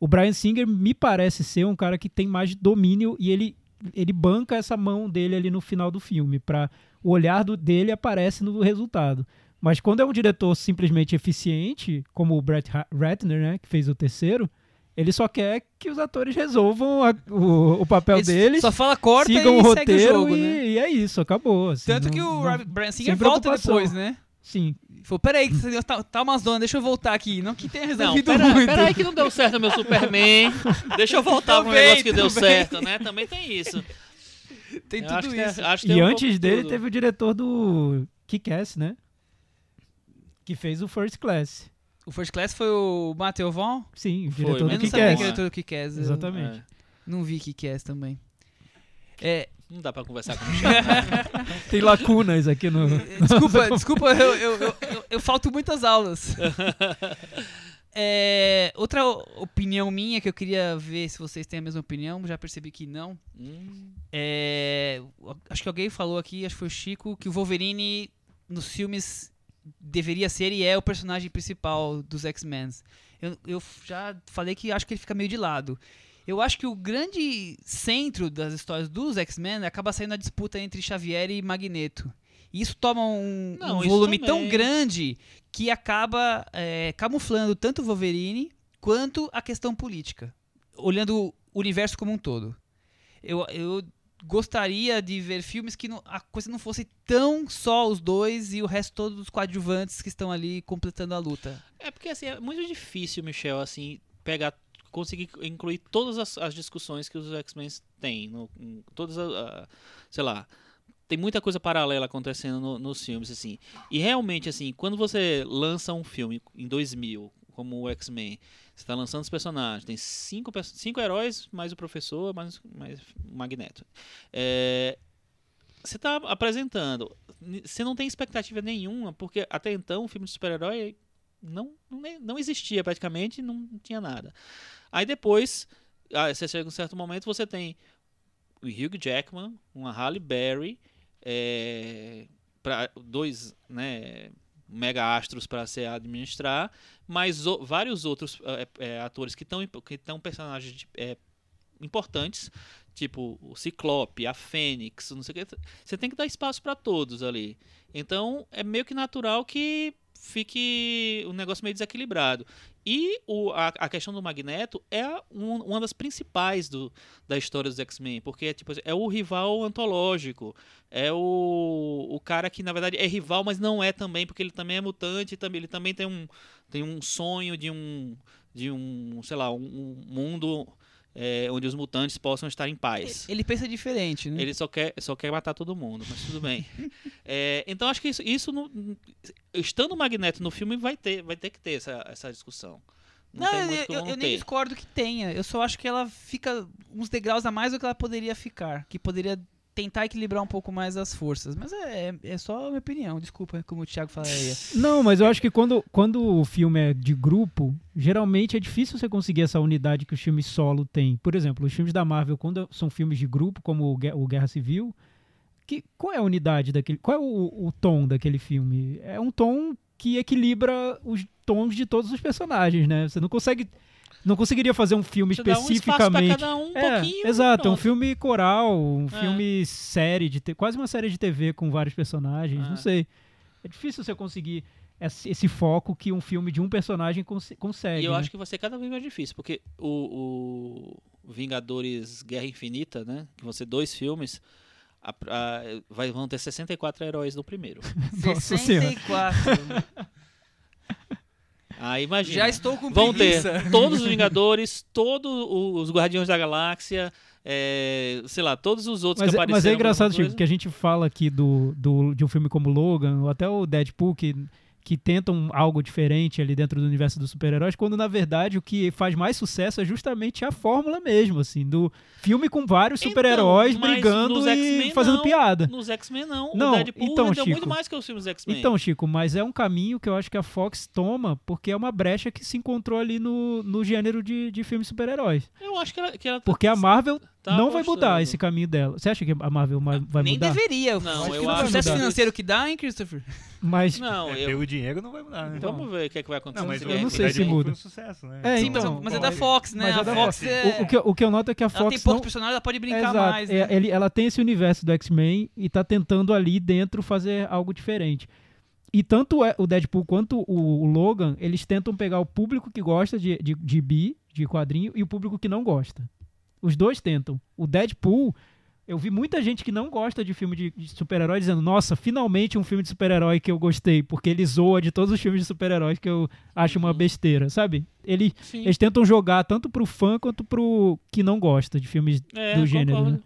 O Brian Singer me parece ser um cara que tem mais domínio e ele, ele banca essa mão dele ali no final do filme. Pra, o olhar do, dele aparece no resultado. Mas quando é um diretor simplesmente eficiente, como o Brett Ratner, né, que fez o terceiro, ele só quer que os atores resolvam a- o, o papel Eles deles, Só fala corta sigam e o segue o roteiro jogo, e, né? e é isso, acabou. assim, Tanto não- que o não- Rob- Brian Singer sem volta preocupação. depois, né? Sim. Falou, peraí, que você- tá, tá umas donas, deixa eu voltar aqui. Não que tenha Não, resolvido pera, muito. pera aí que não deu certo meu Superman. Deixa eu voltar pro Também, negócio que deu também. certo, né? Também tem isso. Tem Eu tudo acho que é- isso. acho que tem E um antes dele tudo. teve o diretor do Kick-Ass, né? Que fez o First Class. O First Class foi o Matheus Von? Sim, o Foi, diretor Eu do não sabia que Kick-Ass. era todo o Kick-Ass. eu Exatamente. É, Não vi Kick-Ass também. É, não dá pra conversar com o né? Tem lacunas aqui no. desculpa, desculpa, eu, eu, eu, eu- eu falto muitas aulas. É, outra opinião minha que eu queria ver se vocês têm a mesma opinião, já percebi que não. Hum, É, acho que alguém falou aqui, acho que foi o Chico, que o Wolverine nos filmes deveria ser e é o personagem principal dos X-Men. Eu, eu já falei que acho que ele fica meio de lado. Eu acho que o grande centro das histórias dos X-Men acaba saindo a disputa entre Xavier e Magneto. E isso toma um, Não, um volume tão grande que acaba é, camuflando tanto o Wolverine quanto a questão política, olhando o universo como um todo. Eu, eu gostaria de ver filmes que não- a coisa não fosse tão só os dois e o resto todos os coadjuvantes que estão ali completando a luta. É porque assim, é muito difícil, Michel, assim, pegar, conseguir incluir todas as, as discussões que os X-Men têm. No, todas as. a- sei lá. Tem muita coisa paralela acontecendo no- nos filmes, assim. E realmente, assim, quando você lança um filme em 2000, como o X-Men, você está lançando os personagens, tem cinco, cinco heróis, mais o professor, mais, mais o Magneto. É, você está apresentando, você não tem expectativa nenhuma, porque até então o filme de super-herói não, não, existia praticamente, não tinha nada. Aí depois, ah, você chega um certo momento, você tem o Hugh Jackman, uma Halle Berry, é, pra, dois né, mega astros para se administrar, mas o- vários outros é, é, atores que estão que estão personagens de- é, importantes, tipo o Ciclope, a Fênix, não sei o que. Você tem que dar espaço para todos ali. Então é meio que natural que fique um negócio meio desequilibrado. E o, a, a questão do Magneto é um- uma das principais do, da história dos X-Men, porque tipo, é o rival antológico, é o, o cara que na verdade é rival, mas não é também, porque ele também é mutante, também, ele também tem um, tem um sonho de um, de um sei lá, um, um mundo é, onde os mutantes possam estar em paz. Ele pensa diferente, né? Ele só quer, só quer matar todo mundo, mas tudo bem. É, então acho que isso, isso não- estando o Magneto no filme vai ter, vai ter que ter essa, essa discussão. Não, Não, tem eu, muito eu- eu nem discordo que tenha. Eu só acho que ela fica uns degraus a mais do que ela poderia ficar. Que poderia tentar equilibrar um pouco mais as forças. Mas é, é, é só a minha opinião. Desculpa, como o Thiago falaria. Não, mas eu acho que quando, quando o filme é de grupo, geralmente é difícil você conseguir essa unidade que os filmes solo têm. Por exemplo, os filmes da Marvel, quando são filmes de grupo, como o, Gue- o Guerra Civil, que, qual é a unidade daquele. Qual é o, o tom daquele filme? É um tom que equilibra os tons de todos os personagens, né? Você não consegue. Não conseguiria fazer um filme Você dá um especificamente. cada um, um É, pouquinho. exato, é um filme coral, um É. filme série, de te- quase uma série de TV com vários personagens, É. não sei. É difícil você conseguir esse, esse foco que um filme de um personagem cons- consegue. E eu né? acho que vai ser cada vez mais difícil, porque o, o Vingadores Guerra Infinita, né? Que vão ser dois filmes, a- a- vai, vão ter 64 heróis no primeiro. Nossa Senhora. 64. Aí imagina. Já estou com Vão ter todos os Vingadores, todos os Guardiões da Galáxia, é, sei lá, todos os outros Mas, que é- apareceram. mas é engraçado, Chico, que a gente fala aqui do, do, de um filme como Logan, ou até o Deadpool, que, que tentam algo diferente ali dentro do universo dos super-heróis, quando na verdade o que faz mais sucesso é justamente a fórmula mesmo, assim, do filme com vários Então, super-heróis mas brigando e fazendo não. piada. Nos X-Men não. Não, o Deadpool então, muito Chico. mais que os filmes X-Men. Então, Chico, mas é um caminho que eu acho que a Fox toma, porque é uma brecha que se encontrou ali no, no gênero de, de filmes super-heróis. eu acho que ela, que ela tá- Porque a Marvel tá não vai mudar esse caminho dela. Você acha que a Marvel ma- vai Nem mudar? deveria. Não, acho eu acho sucesso que- financeiro que dá, hein, Christopher? Mas Não, É, eu, pelo dinheiro não vai mudar, né? vamos ver o que, é que vai acontecer. Não, mas o- eu não o sei se muda. um sucesso, né? É, Sim, então, mas, mas é da Fox, né? mas é a da Fox Fox. é... o, o que, eu- o que eu noto é que a Ela tem Fox poucos não... personagens, ela pode brincar Exato, mais, né? é, ele- ela tem esse universo do X-Men e tá tentando ali dentro fazer algo diferente. E tanto é- o Deadpool quanto o, o Logan, eles tentam pegar o público que gosta de, de, de bi, de quadrinho, e o público que não gosta. Os dois tentam. O Deadpool, Eu vi muita gente que não gosta de filme de, de super-herói dizendo, nossa, finalmente um filme de super-herói que eu gostei, porque ele zoa de todos os filmes de super-heróis que eu acho uma Uhum. besteira, sabe? Ele, eles tentam jogar tanto pro fã quanto pro que não gosta de filmes É, do gênero. né?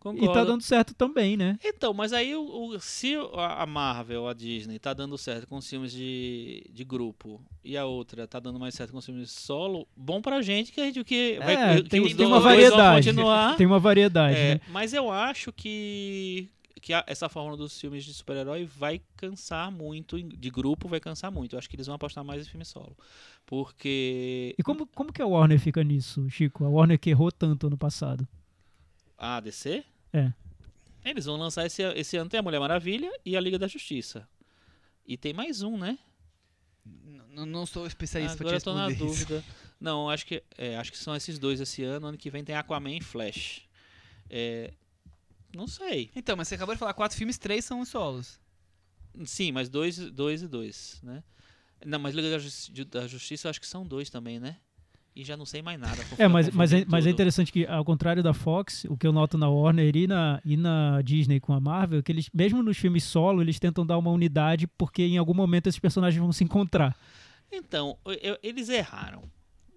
Concordo. E tá dando certo também, né? Então, mas aí o, o- se a Marvel, a Disney, tá dando certo com os filmes de, de grupo e a outra tá dando mais certo com os filmes solo, bom pra gente que a gente que vai É, que tem, tem uma variedade. Tem uma variedade, É, né? mas eu acho que que a- essa fórmula dos filmes de super-herói vai cansar muito de grupo, vai cansar muito. Eu acho que eles vão apostar mais em filme solo. Porque E como, como que a Warner fica nisso, Chico? A Warner que errou tanto ano passado. A DC É. Eles vão lançar esse, esse ano tem a Mulher Maravilha e a Liga da Justiça. E tem mais um, né? N- Não sou especialista Agora pra eu te tô na isso. dúvida. Não, acho que, é, acho que são esses dois esse ano. Ano que vem tem Aquaman e Flash. É, não sei. Então, mas você acabou de falar quatro filmes, três são os solos. Sim, mas dois, dois e dois, né? Não, mas Liga da, Justi- da Justiça eu acho que são dois também, né? E já não sei mais nada. É, mas, mas, é, mas é interessante que, ao contrário da Fox, o que eu noto na Warner e na, e na Disney com a Marvel, é que eles, mesmo nos filmes solo, eles tentam dar uma unidade, porque em algum momento esses personagens vão se encontrar. Então, eu- eles erraram.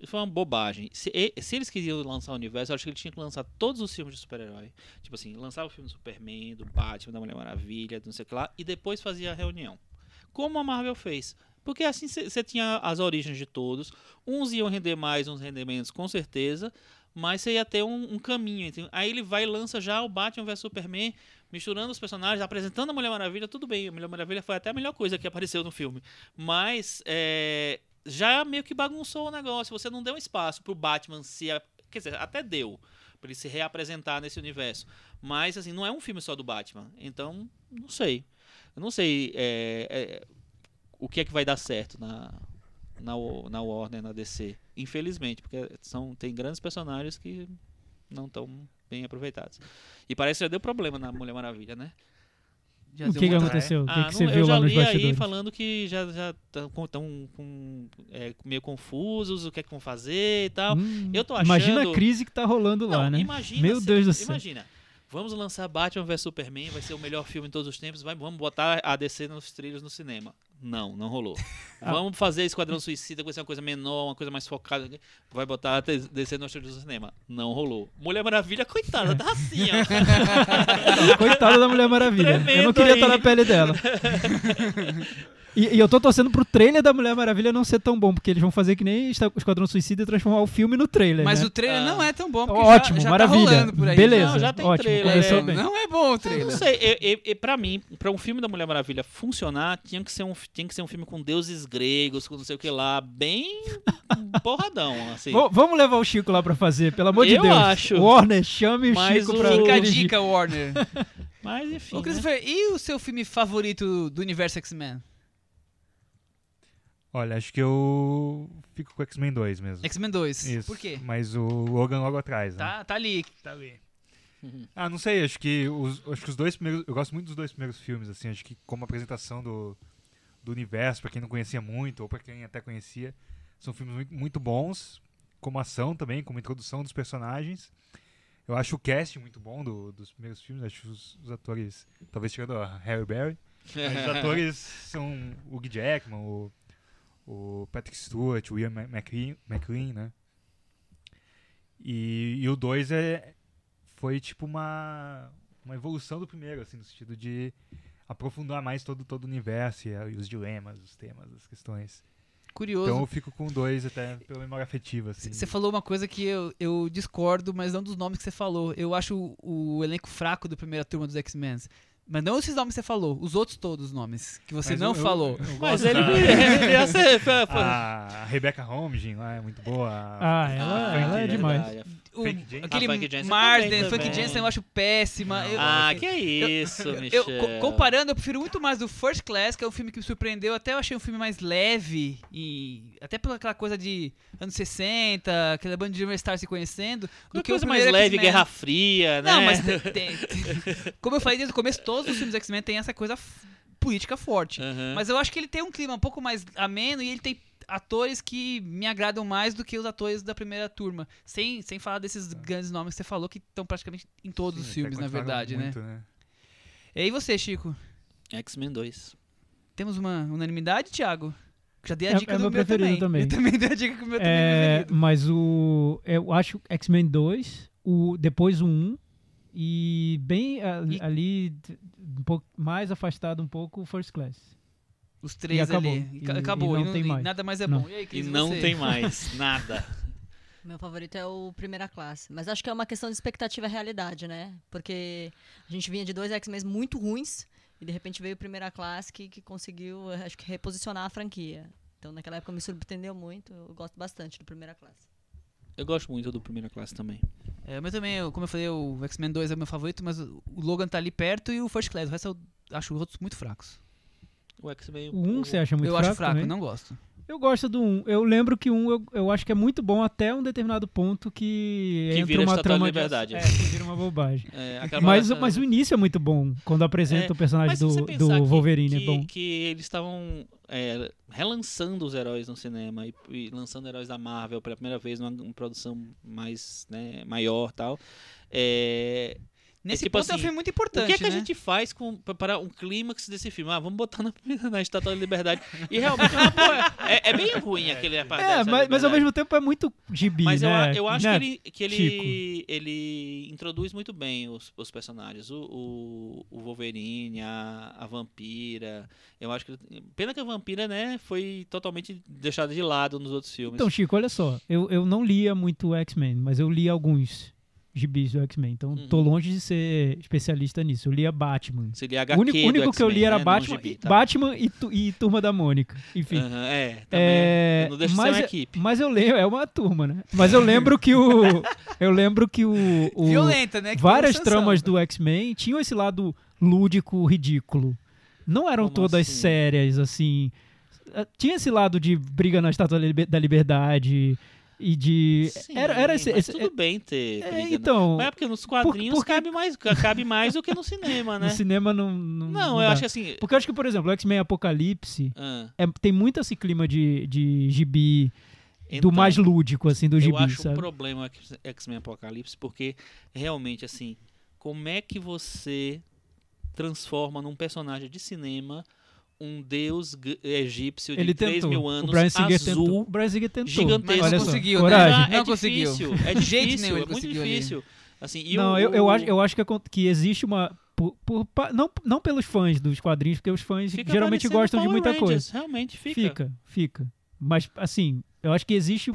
Foi uma bobagem. Se, se eles queriam lançar o universo, eu acho que eles tinham que lançar todos os filmes de super-herói. Tipo assim, lançar o filme do Superman, do Batman, da Mulher Maravilha, do não sei o que lá, e depois fazia a reunião. Como a Marvel fez. Porque assim você tinha as origens de todos. Uns iam render mais, uns render menos, com certeza. Mas você ia ter um, um caminho. Aí ele vai e lança já o Batman vs Superman, misturando os personagens, apresentando a Mulher Maravilha. Tudo bem, a Mulher Maravilha foi até a melhor coisa que apareceu no filme. Mas é, já meio que bagunçou o negócio. Você não deu espaço pro Batman se. Quer dizer, até deu. Pra ele se reapresentar nesse universo. Mas, assim, não é um filme só do Batman. Então, não sei. Eu não sei é, é, o que é que vai dar certo na, na, na Warner, na DC. Infelizmente, porque são, tem grandes personagens que não estão bem aproveitados. E parece que já deu problema na Mulher Maravilha, né? Já o que, que aconteceu? O que, Ah, que não- você eu viu já lá nos li aí bastidores? falando que já estão com, é, meio confusos, o que é que vão fazer e tal. Hum, eu tô Imagina achando- a crise que tá rolando lá, Não, né? imagina, Meu se- Deus do céu. Imagina. Vamos lançar Batman vs Superman, vai ser o melhor filme de todos os tempos, vai, vamos botar a DC nos trilhos no cinema. Não, não rolou. Ah. Vamos fazer Esquadrão Suicida, vai ser uma coisa menor, uma coisa mais focada. Vai botar a DC nos trilhos no cinema. Não rolou. Mulher Maravilha, coitada, tá assim, ó. Coitada da Mulher Maravilha. eu não Tremendo queria aí. estar na pele dela. E, e eu tô torcendo pro trailer da Mulher Maravilha não ser tão bom, porque eles vão fazer que nem Esquadrão Suicida e transformar o filme no trailer. Mas né? o trailer Ah. não é tão bom, porque Ótimo, já, já maravilha. tá rolando por aí. Beleza, Não, já tem ótimo. trailer, É, bem. não é bom o Eu trailer. não sei, eu, eu, eu- pra mim, pra um filme da Mulher Maravilha funcionar, tinha que ser um, tinha que ser um filme com deuses gregos, com não sei o que lá, bem porradão, assim. Vamos levar o Chico lá pra fazer, pelo amor de Eu Deus. acho. Warner, chame o Mas Chico o- pra Fica a dica, Warner. Mas enfim. Ô, né? Christopher, e o seu filme favorito do universo X-Men? Olha, acho que eu fico com X-Men 2 mesmo. X-Men 2. Isso. Por quê? Mas o Logan logo atrás, né? Tá, tá ali. Tá ali. Ah, não sei, acho que os, acho que os dois primeiros. Eu gosto muito dos dois primeiros filmes, assim, acho que como apresentação do, do universo, pra quem não conhecia muito, ou pra quem até conhecia, são filmes muito, muito bons, como ação também, como introdução dos personagens. Eu acho o cast muito bom do- dos primeiros filmes, acho os, os atores, talvez tirando a Harry Berry, mas os atores são o Hugh Jackman, o, o Patrick Stewart, o Ian McLean, McLean né? E, e o 2 é, foi tipo uma, uma evolução do primeiro, assim, no sentido de aprofundar mais todo, todo o universo e, e os dilemas, os temas, as questões. Curioso. Então eu fico com 2 até pela memória afetiva, assim. Você falou uma coisa que eu, eu discordo, mas não dos nomes que você falou. Eu acho o, o elenco fraco da primeira turma dos X-Men. Mas não esses nomes que você falou, os outros todos os nomes que você Mas não eu- eu- falou. eu Mas gosto ele, da- ele ia ser. foi- foi- a Rebecca Holmgren lá é muito boa. Ah, ela, Ah, ela é demais. verdade. O- aquele Ah, Frank Jensen Marsden, também, Frank também. Jensen eu acho péssima. Eu- Ah, eu- que é isso, eu- Michel. co- comparando, eu prefiro muito mais do First Class, que é um filme que me surpreendeu. Até eu achei um filme mais leve, e até pela aquela coisa de anos 60, aquela banda de estar se conhecendo. Do Uma que o coisa mais primeiro leve. Guerra Fria, né? Não, mas tem, tem- tem- como eu falei desde o começo, todos os filmes X-Men têm essa coisa política forte. Aham. Mas eu acho que ele tem um clima um pouco mais ameno e ele tem atores que me agradam mais do que os atores da primeira turma. Sem, sem falar desses grandes nomes que você falou que estão praticamente em todos os Sim, filmes, na verdade, né? muito, né? E aí você, Chico? X-Men 2. Temos uma unanimidade, Thiago? Já dei a É- dica é do meu meu preferido também. também. Eu também dei a dica que o meu também é É, preferido. mas o. Eu acho X-Men 2, o, depois o 1, e bem a- E- ali, um pouco mais afastado um pouco o First Class. Os três acabou. ali. E- E, acabou. e E, não tem mais. nada mais é Não. bom. E, aí, E não você? tem mais nada. Meu favorito é o Primeira Classe. Mas acho que é uma questão de expectativa e realidade, né? Porque a gente vinha de dois X-Men muito ruins e de repente veio o Primeira Classe que, que conseguiu, acho que, reposicionar a franquia. Então naquela época me surpreendeu muito. Eu gosto bastante do Primeira Classe. Eu gosto muito do Primeira Classe também. É, o meu também, como eu falei, o X-Men 2 é o meu favorito, mas o o Logan tá ali perto e o First Class. O resto eu acho os outros muito fracos. O X-Men. O 1 você acha muito eu fraco? acho fraco, também? não gosto. Eu gosto do 1. Eu lembro que o 1 eu, eu acho que é muito bom até um determinado ponto que, Que entra vira uma trama Liberdade. De, é, que vira uma bobagem. É, Mas, mas o início é muito bom, quando apresenta É, o personagem Mas se você do, do que- Wolverine, que, é bom. que eles estavam é, relançando os heróis no cinema e, e lançando heróis da Marvel pela primeira vez numa, numa produção mais né, maior tal. É, Nesse tipo ponto é um assim, filme muito o importante, que é que a né? gente faz com, pra- para um clímax desse filme? Ah, vamos botar na, na Estátua da Liberdade. E realmente é, uma boa- é- é bem ruim aquele parte É, mas, mas ao mesmo tempo é muito gibi, Mas eu, né? a- eu acho Né? que, ele, que ele, ele introduz muito bem os, os personagens. O, o, o Wolverine, a, a Vampira. Eu acho que. Pena que a Vampira, né, foi totalmente deixada de lado nos outros filmes. Então, Chico, olha só. Eu, eu não lia muito X-Men, mas eu li alguns gibis do X-Men. Então, tô Uhum. longe de ser especialista nisso. Eu lia Batman. Seria O HQ único, do único que eu li era né, Batman, gibi, e- tá? Batman e, Tu- e Turma da Mônica. Enfim. Aham, é, também. É, não deixa de ser mas, uma equipe. mas eu lembro, é uma turma, né? Mas eu lembro que o. eu lembro que o. o- Violenta, né? Que várias o tramas do X-Men tinham esse lado lúdico, ridículo. Não eram Como todas assim? sérias, assim. Eh, Tinha esse lado de briga na Estátua da Liberdade e de. Sim, era, era esse. mas esse- tudo bem ter. é, briga, né? então. Mas é porque nos quadrinhos porque- cabe, mais, cabe mais do que no cinema, né? No cinema não. Não, Não, não eu dá. acho que assim. Porque eu acho que, por exemplo, o X-Men Apocalipse ah, é- tem muito esse clima de, de gibi então, do mais lúdico, assim, do gibi, eu acho um sabe? problema o X- X-Men Apocalipse, porque realmente, assim, como é que você transforma num personagem de cinema um deus egípcio de Ele 3 tentou. mil anos, o Brian Singer azul, tentou. O Brian Singer tentou. gigantesco. Mas não conseguiu, né? coragem. Ah, é Não conseguiu. difícil, é De jeito difícil, nenhum ele é muito ali. difícil. Assim, e não, o- eu, eu o- acho, eu acho que, que existe uma. por- por não, não pelos fãs dos quadrinhos, porque os fãs fica geralmente gostam de Power muita Rangers, coisa. Realmente fica. Fica, fica. Mas, assim, eu acho que existe.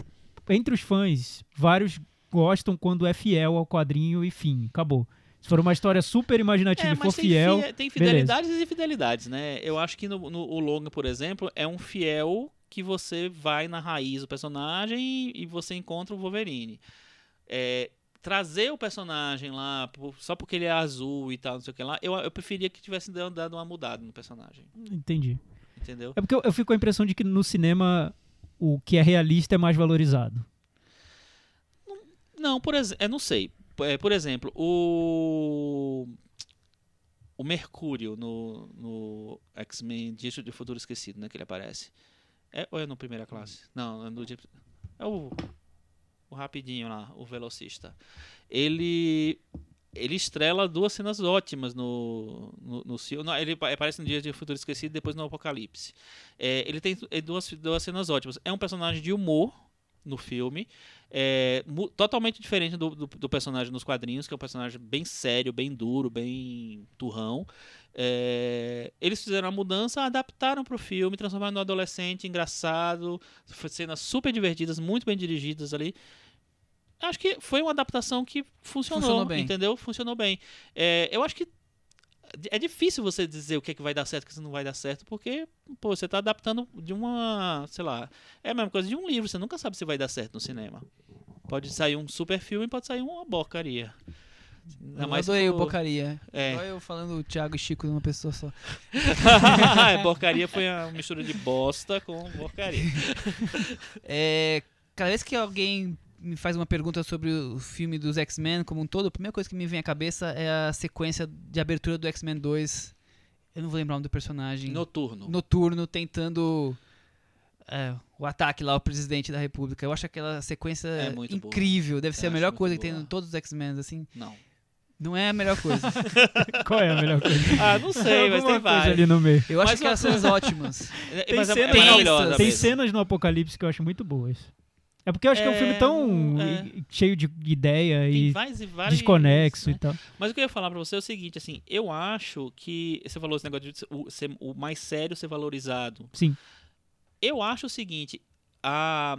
Entre os fãs, vários gostam quando é fiel ao quadrinho e fim. Acabou. Se for uma história super imaginativa É, e for fiel. fie- tem fidelidades e infidelidades, né? Eu acho que no, no o Logan, por exemplo, é um fiel que você vai na raiz do personagem e, e você encontra o Wolverine. É, trazer o personagem lá só porque ele é azul e tal, não sei o que lá, eu, eu preferia que tivesse dado dado uma mudada no personagem, Entendi. entendeu? É porque eu, eu fico com a impressão de que no cinema o que é realista é mais valorizado. Não, por exemplo, eu não sei. É, por exemplo, o o Mercúrio no, no X-Men Dia de Futuro Esquecido, né, que ele aparece. É ou é no Primeira Classe? Não, é no dia- é o o rapidinho lá, o velocista. Ele ele estrela duas cenas ótimas no no, no. Não, ele pa- aparece no Dia de Futuro Esquecido depois no Apocalipse. É, ele tem duas duas cenas ótimas. É um personagem de humor no filme. É, totalmente diferente do, do, do personagem nos quadrinhos, que é um personagem bem sério, bem duro, bem turrão. É, eles fizeram a mudança, adaptaram para o filme, transformaram no adolescente engraçado, cenas super divertidas, muito bem dirigidas ali. Acho que foi uma adaptação que funcionou, Funcionou bem. entendeu? Funcionou bem. É, eu acho que é difícil você dizer o que, é que vai dar certo e o que não vai dar certo, porque pô, você está adaptando de uma, sei lá, é a mesma coisa de um livro, você nunca sabe se vai dar certo no cinema. Pode sair um super filme, pode sair uma porcaria. Ainda Eu mais o for- porcaria. É. Só eu falando Thiago e Chico numa pessoa só. É, porcaria foi a mistura de bosta com porcaria. É, cada vez que alguém me faz uma pergunta sobre o filme dos X-Men como um todo, a primeira coisa que me vem à cabeça é a sequência de abertura do X-Men 2. Eu não vou lembrar o nome do personagem. Noturno. Noturno, tentando é, o ataque lá ao presidente da república. Eu acho aquela sequência É muito boa. incrível. Deve ser Eu a melhor acho coisa que tem em todos os X-Men, assim. Não. Não é a melhor coisa. Qual é a melhor coisa? Ah, não sei, mas tem vários. ali no meio. Eu acho Mas aquelas uma cenas ótimas. É, Tem mas é, é cenas- maravilhosa Tem cenas no Apocalipse que eu acho muito boas. É porque eu acho que é um filme É, tão é. cheio de ideia Tem e vários e vários, desconexo né? e tal. Mas o que eu ia falar pra você é o seguinte, assim, eu acho que você falou esse negócio de o, ser, o mais sério ser valorizado. Sim. Eu acho o seguinte, a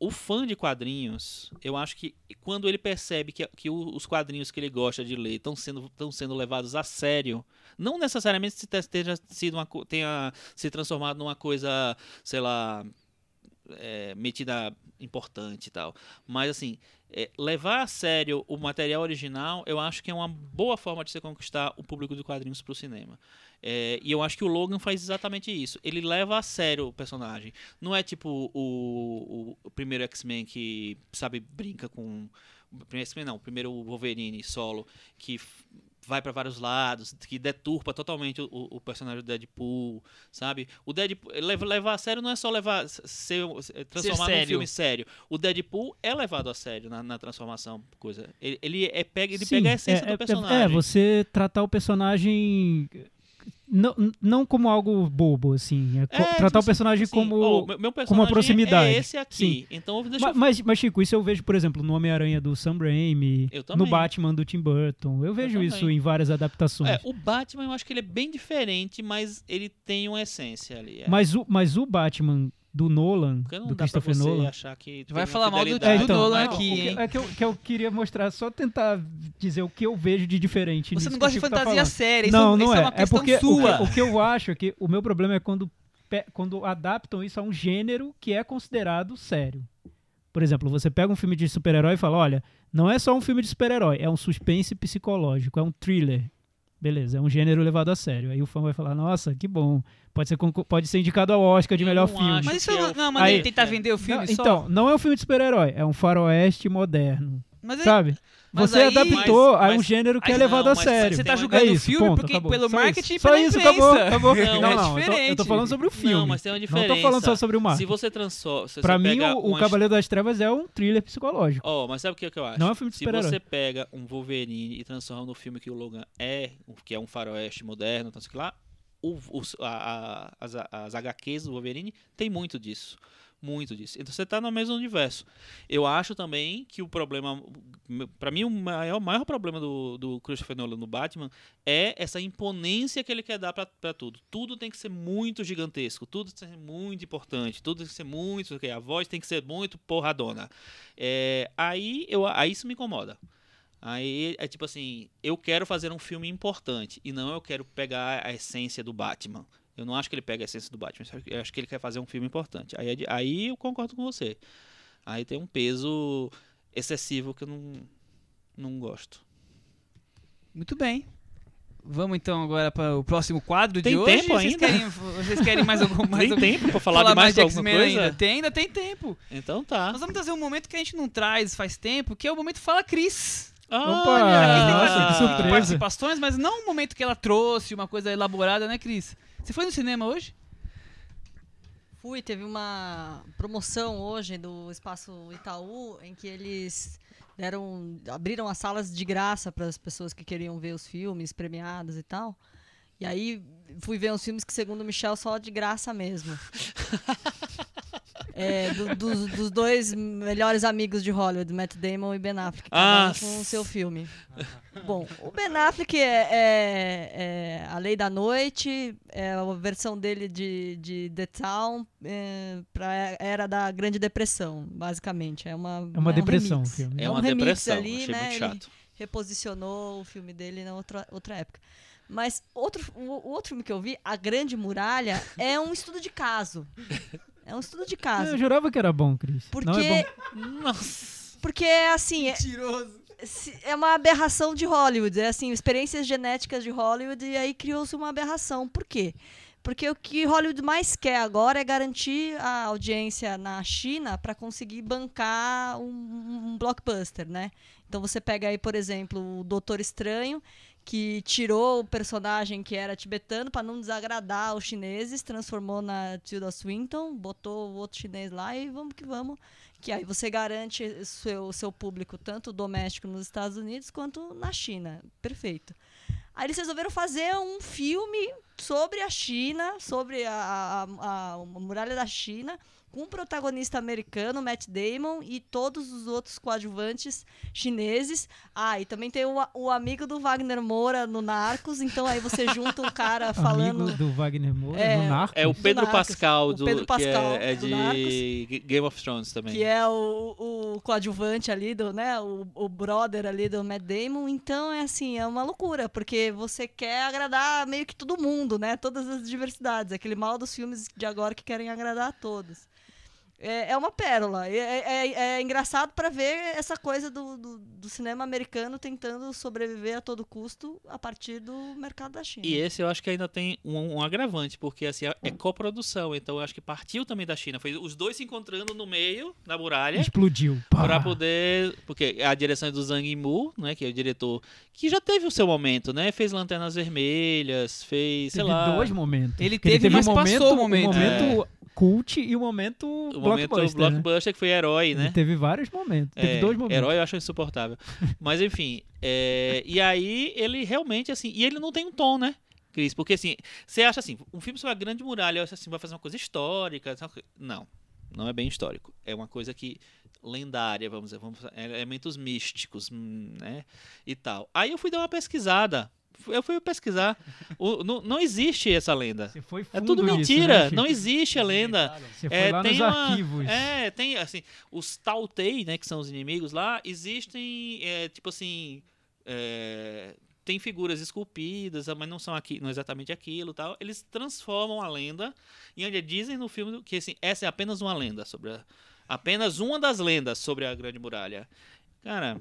o fã de quadrinhos, eu acho que quando ele percebe que, que os quadrinhos que ele gosta de ler estão sendo, tão sendo levados a sério, não necessariamente se te- tenha sido uma, tenha se transformado numa coisa, sei lá, é, metida importante e tal, mas assim, é, levar a sério o material original, eu acho que é uma boa forma de você conquistar o público de quadrinhos para o cinema. É, e eu acho que o Logan faz exatamente isso. Ele leva a sério o personagem. Não é tipo o, o, o primeiro X-Men que, sabe, brinca com. O primeiro X-Men não, o primeiro Wolverine solo, que vai para vários lados, que deturpa totalmente o, o- personagem do Deadpool, sabe? O Deadpool. Levar, a sério não é só levar. Ser, transformar num sério. filme sério. O Deadpool é levado a sério na, na transformação. coisa Ele, ele é pega, ele Sim, pega a essência é, é- do personagem. É, você tratar o personagem não, não como algo bobo, assim. É É, tratar tipo o personagem assim, como. ó, meu, meu com uma personagem proximidade. É esse aqui. Então deixa Ma- eu mas, mas, Chico, isso eu vejo, por exemplo, no Homem-Aranha do Sam Raimi, Eu no. Batman do Tim Burton. Eu vejo isso também. em várias adaptações. É, o Batman eu acho que ele é bem diferente, mas ele tem uma essência ali. é. Mas, o, mas o Batman do Nolan, não do Christopher Nolan. achar que. tem Vai uma falar mal do- do então, Nolan não, aqui, que- hein? É que eu, que eu queria mostrar, só tentar dizer o que eu vejo de diferente. Você não gosta de tá fantasia falando. séria. Isso, não, não isso é. é uma questão porque o sua. que, o que eu acho é que o meu problema é quando, quando adaptam isso a um gênero que é considerado sério. Por exemplo, você pega um filme de super-herói e fala: olha, não é só um filme de super-herói, é um suspense psicológico, é um thriller. Beleza, é um gênero levado a sério. Aí o fã vai falar: nossa, que bom. Pode ser, pode ser indicado ao Oscar de Eu melhor não filme. Mas isso é não, mas Aí- ele tentar vender o filme Não, só. então, não é um filme de super-herói, é um faroeste moderno. Mas aí- Sabe? mas Você aí- adaptou Mas- a um mas- gênero que é levado não, a sério. você tá É julgando isso, o filme ponto, porque, acabou. pelo Só marketing isso. e Só pela isso, acabou, acabou. É, não, é não, eu tô, eu tô diferente. falando sobre o filme. Não, mas tem uma Não diferença. tô falando só sobre o Se marketing. você transforma. Se Pra você mim, o, o uma- Cavaleiro das Trevas é um thriller psicológico. Ó, mas sabe o que, que eu acho? Não é um filme de Se super-herói. você pega um Wolverine e transforma no filme que o Logan é, que é um faroeste moderno, então, sei lá, o, os- a- a- as, as HQs do Wolverine tem muito disso. Muito disso. Então você tá no mesmo universo. Eu acho também que o problema. Pra mim, o maior, maior problema do, do Christopher Nolan no Batman é essa imponência que ele quer dar pra tudo. Tudo tem que ser muito gigantesco, tudo tem que ser muito importante, tudo tem que ser muito. ok, A voz tem que ser muito porradona. É, aí, eu, aí isso me incomoda. Aí é tipo assim, eu quero fazer um filme importante e não eu quero pegar a essência do Batman. Eu não acho que ele pega a essência do Batman, eu acho que ele quer fazer um filme importante. Aí, é aí eu concordo com você. Aí tem um peso excessivo que eu não, não gosto. Muito bem. Vamos então agora para o próximo quadro Tem de hoje. tempo vocês ainda? Querem, vocês querem mais algum mais Tem algum- tempo pra falar, de mais, de alguma coisa? ainda? Tem, ainda tem tempo. Então tá. Nós vamos trazer um momento que a gente não traz faz tempo, que é o momento Fala Cris. Opa, Olha! Aqui tem nossa, surpresa. participações, mas não um momento que ela trouxe, uma coisa elaborada, né, Cris? Você foi no cinema hoje? Fui, teve uma promoção hoje do Espaço Itaú em que eles deram, abriram as salas de graça para as pessoas que queriam ver os filmes premiados e tal. E aí fui ver uns filmes que, segundo o Michel, só de graça mesmo. É, do- dos, dos dois melhores amigos de Hollywood, Matt Damon e Ben Affleck, Ah, um com o seu filme. Bom, o Ben Affleck é, é- é A Lei da Noite, é a versão dele de, de The Town é, pra era da Grande Depressão, basicamente. É uma, É uma um depressão o remix. filme. É um uma remix depressão, ali, achei né? muito Ele chato. reposicionou o filme dele na outra, outra época. Mas outro, o, o outro filme que eu vi, A Grande Muralha, é um estudo de caso. É um estudo de caso. Eu jurava que era bom, Cris. Porque, Não é bom. Nossa. porque assim, é, se- é uma aberração de Hollywood. É assim, experiências genéticas de Hollywood e aí criou-se uma aberração. Por quê? Porque o que Hollywood mais quer agora é garantir a audiência na China para conseguir bancar um, um blockbuster, né? Então você pega aí, por exemplo, o Doutor Estranho, que tirou o personagem que era tibetano para não desagradar os chineses, transformou na Tilda Swinton, botou o outro chinês lá e vamos que vamos. Que aí você garante seu seu público tanto doméstico nos Estados Unidos quanto na China. Perfeito. Aí eles resolveram fazer um filme sobre a China, sobre a, a, a- a muralha da China, com um protagonista americano, Matt Damon, e todos os outros coadjuvantes chineses. Ah, e também tem o, o amigo do Wagner Moura no Narcos, então aí você junta um cara falando. Amigo do Wagner Moura, É, no Narcos. É o Pedro Narcos. Pascal O do Pedro Pascal que é, é do de Game of Thrones também. Que é o, o coadjuvante ali do, né? O, o brother ali do Matt Damon. Então é assim, é uma loucura, porque você quer agradar meio que todo mundo, né? Todas as diversidades. Aquele mal dos filmes de agora que querem agradar a todos. É, é uma pérola. É, é- é engraçado para ver essa coisa do, do, do cinema americano tentando sobreviver a todo custo a partir do mercado da China. E esse eu acho que ainda tem um, um agravante, porque assim, é- Hum. é coprodução, então eu acho que partiu também da China. Foi os dois se encontrando no meio, na muralha, Explodiu. Para poder. Porque a direção é do Zhang Yimou, né? Que é o diretor que já teve o seu momento, né? Fez Lanternas Vermelhas, fez, sei Teve lá. dois momentos. Ele Porque teve, mas um momento, passou o momento. O momento cult e o momento o momento blockbuster, né? blockbuster que foi herói, né? Ele teve vários momentos. Teve É, dois momentos. Herói eu acho insuportável. Mas enfim, é, e aí ele realmente assim, e ele não tem um tom, né? Cris, porque assim, você acha assim, um filme sobre a Grande Muralha, assim, vai fazer uma coisa histórica, não, não é bem histórico, é uma coisa que lendária, vamos dizer, vamos, elementos místicos, hum, né, e tal. Aí eu fui dar uma pesquisada, eu fui pesquisar, o- não, não existe essa lenda. Você foi É tudo mentira, né, Chico? não existe a lenda. Você foi É, lá tem nos uma- arquivos. É, tem assim, os Tautei, né, que são os inimigos lá, existem, é, tipo assim, é, tem figuras esculpidas, mas não são aqui, não é exatamente aquilo, tal. Eles transformam a lenda e onde dizem no filme que assim, essa é apenas uma lenda sobre a, apenas uma das lendas sobre a Grande Muralha. Cara,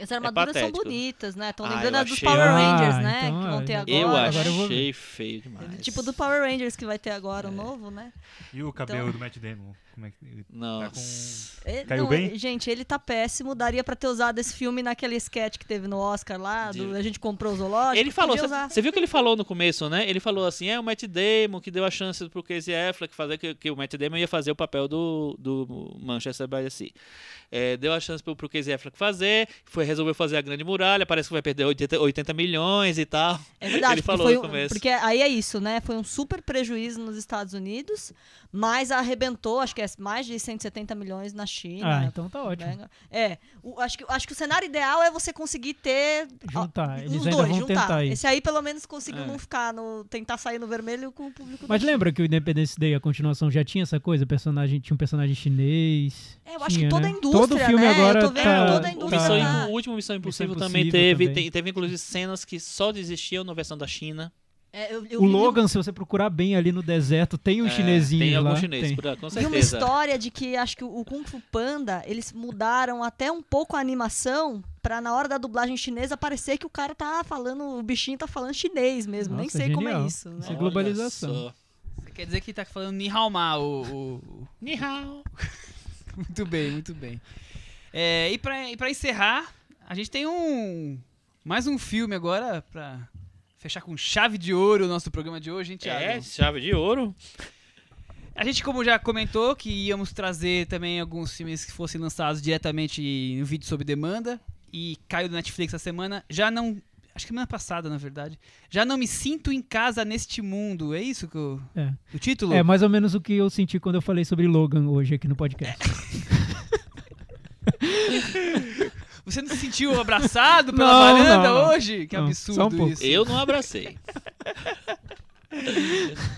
As armaduras são patético. bonitas, né? Estão Ah, lembrando as dos achei- Power Ah, Rangers, né? então, que vão é, ter agora. eu agora eu vou achei feio demais. Tipo do Power Rangers que vai ter agora, o novo, né? E o cabelo Então- do Matt Damon? Como é que ele tá Nossa. com... É, Caiu não, bem? Gente, ele tá péssimo. Daria pra ter usado esse filme naquele sketch que teve no Oscar lá. do- De- a gente comprou o zoológico. Ele falou, você viu que ele falou no começo, né? Ele falou assim, é o Matt Damon que deu a chance pro Casey Affleck fazer, que, que o Matt Damon ia fazer o papel do, do Manchester by the Sea. É, deu a chance pro, pro Casey Affleck fazer, foi, resolveu fazer a Grande Muralha, parece que vai perder 80, 80 milhões e tal. É verdade, Ele falou foi no um- começo. porque aí é isso, né? Foi um super prejuízo nos Estados Unidos, mas arrebentou, acho que é mais de 170 milhões na China. Ah, então tá ótimo. né? É, o- acho, que, acho que o cenário ideal é você conseguir ter Juntar, eles os ainda dois, vão juntar. tentar isso. Esse aí pelo menos conseguiu É. não ficar no tentar sair no vermelho com o público Mas da China. lembra que o Independence Day, a continuação, já tinha essa coisa? Personagem, tinha um personagem chinês. É, eu acho tinha, que toda né? a indústria, Todo filme né? agora eu tô vendo tá- toda a O, indústria. Missão, tá- o último Missão Impossível Impossível também teve, também. teve inclusive cenas que só existiam na versão da China. É, eu- eu O vi- Logan, se você procurar bem ali no deserto, tem um É, chinesinho Tem lá. algum chinês, tem. por- com Vi uma certeza. história de que acho que o Kung Fu Panda, eles mudaram até um pouco a animação pra na hora da dublagem chinesa parecer que o cara tá falando, o bichinho tá falando chinês mesmo. Nem Nossa, sei como é genial. isso, né? Isso é globalização. Você quer dizer que tá falando Ni Hao Ma, o, o- o- Ni hao. Muito bem, muito bem. É, e, pra, e pra encerrar, a gente tem um. Mais um filme agora pra fechar com chave de ouro o nosso programa de hoje, hein, Thiago? É, chave de ouro. A gente, como já comentou, que íamos trazer também alguns filmes que fossem lançados diretamente no vídeo sob demanda. E caiu do Netflix essa semana. Já não. Acho que semana passada, na verdade. Já não me sinto em casa neste mundo. É isso que o, É. o título? É mais ou menos o que eu senti quando eu falei sobre Logan hoje aqui no podcast. Você não se sentiu abraçado pela Não, varanda não, não. hoje? Que Não, absurdo só um pouco. isso. Eu não abracei.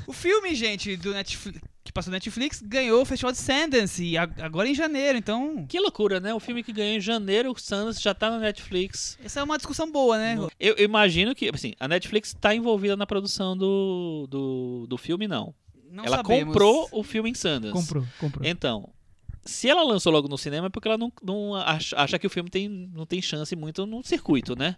O filme, gente, do Netflix, que passou no Netflix, ganhou o Festival de Sundance e agora em janeiro, então Que loucura, né? O filme que ganhou em janeiro, o Sundance já tá na Netflix. essa é uma discussão boa, né? Eu eu imagino que, assim, a Netflix tá envolvida na produção do, do, do filme, não. Não ela sabemos. comprou o filme em Sundance. comprou, comprou. Então, se ela lançou logo no cinema é porque ela não, não acha, acha que o filme tem, não tem chance muito no circuito, né?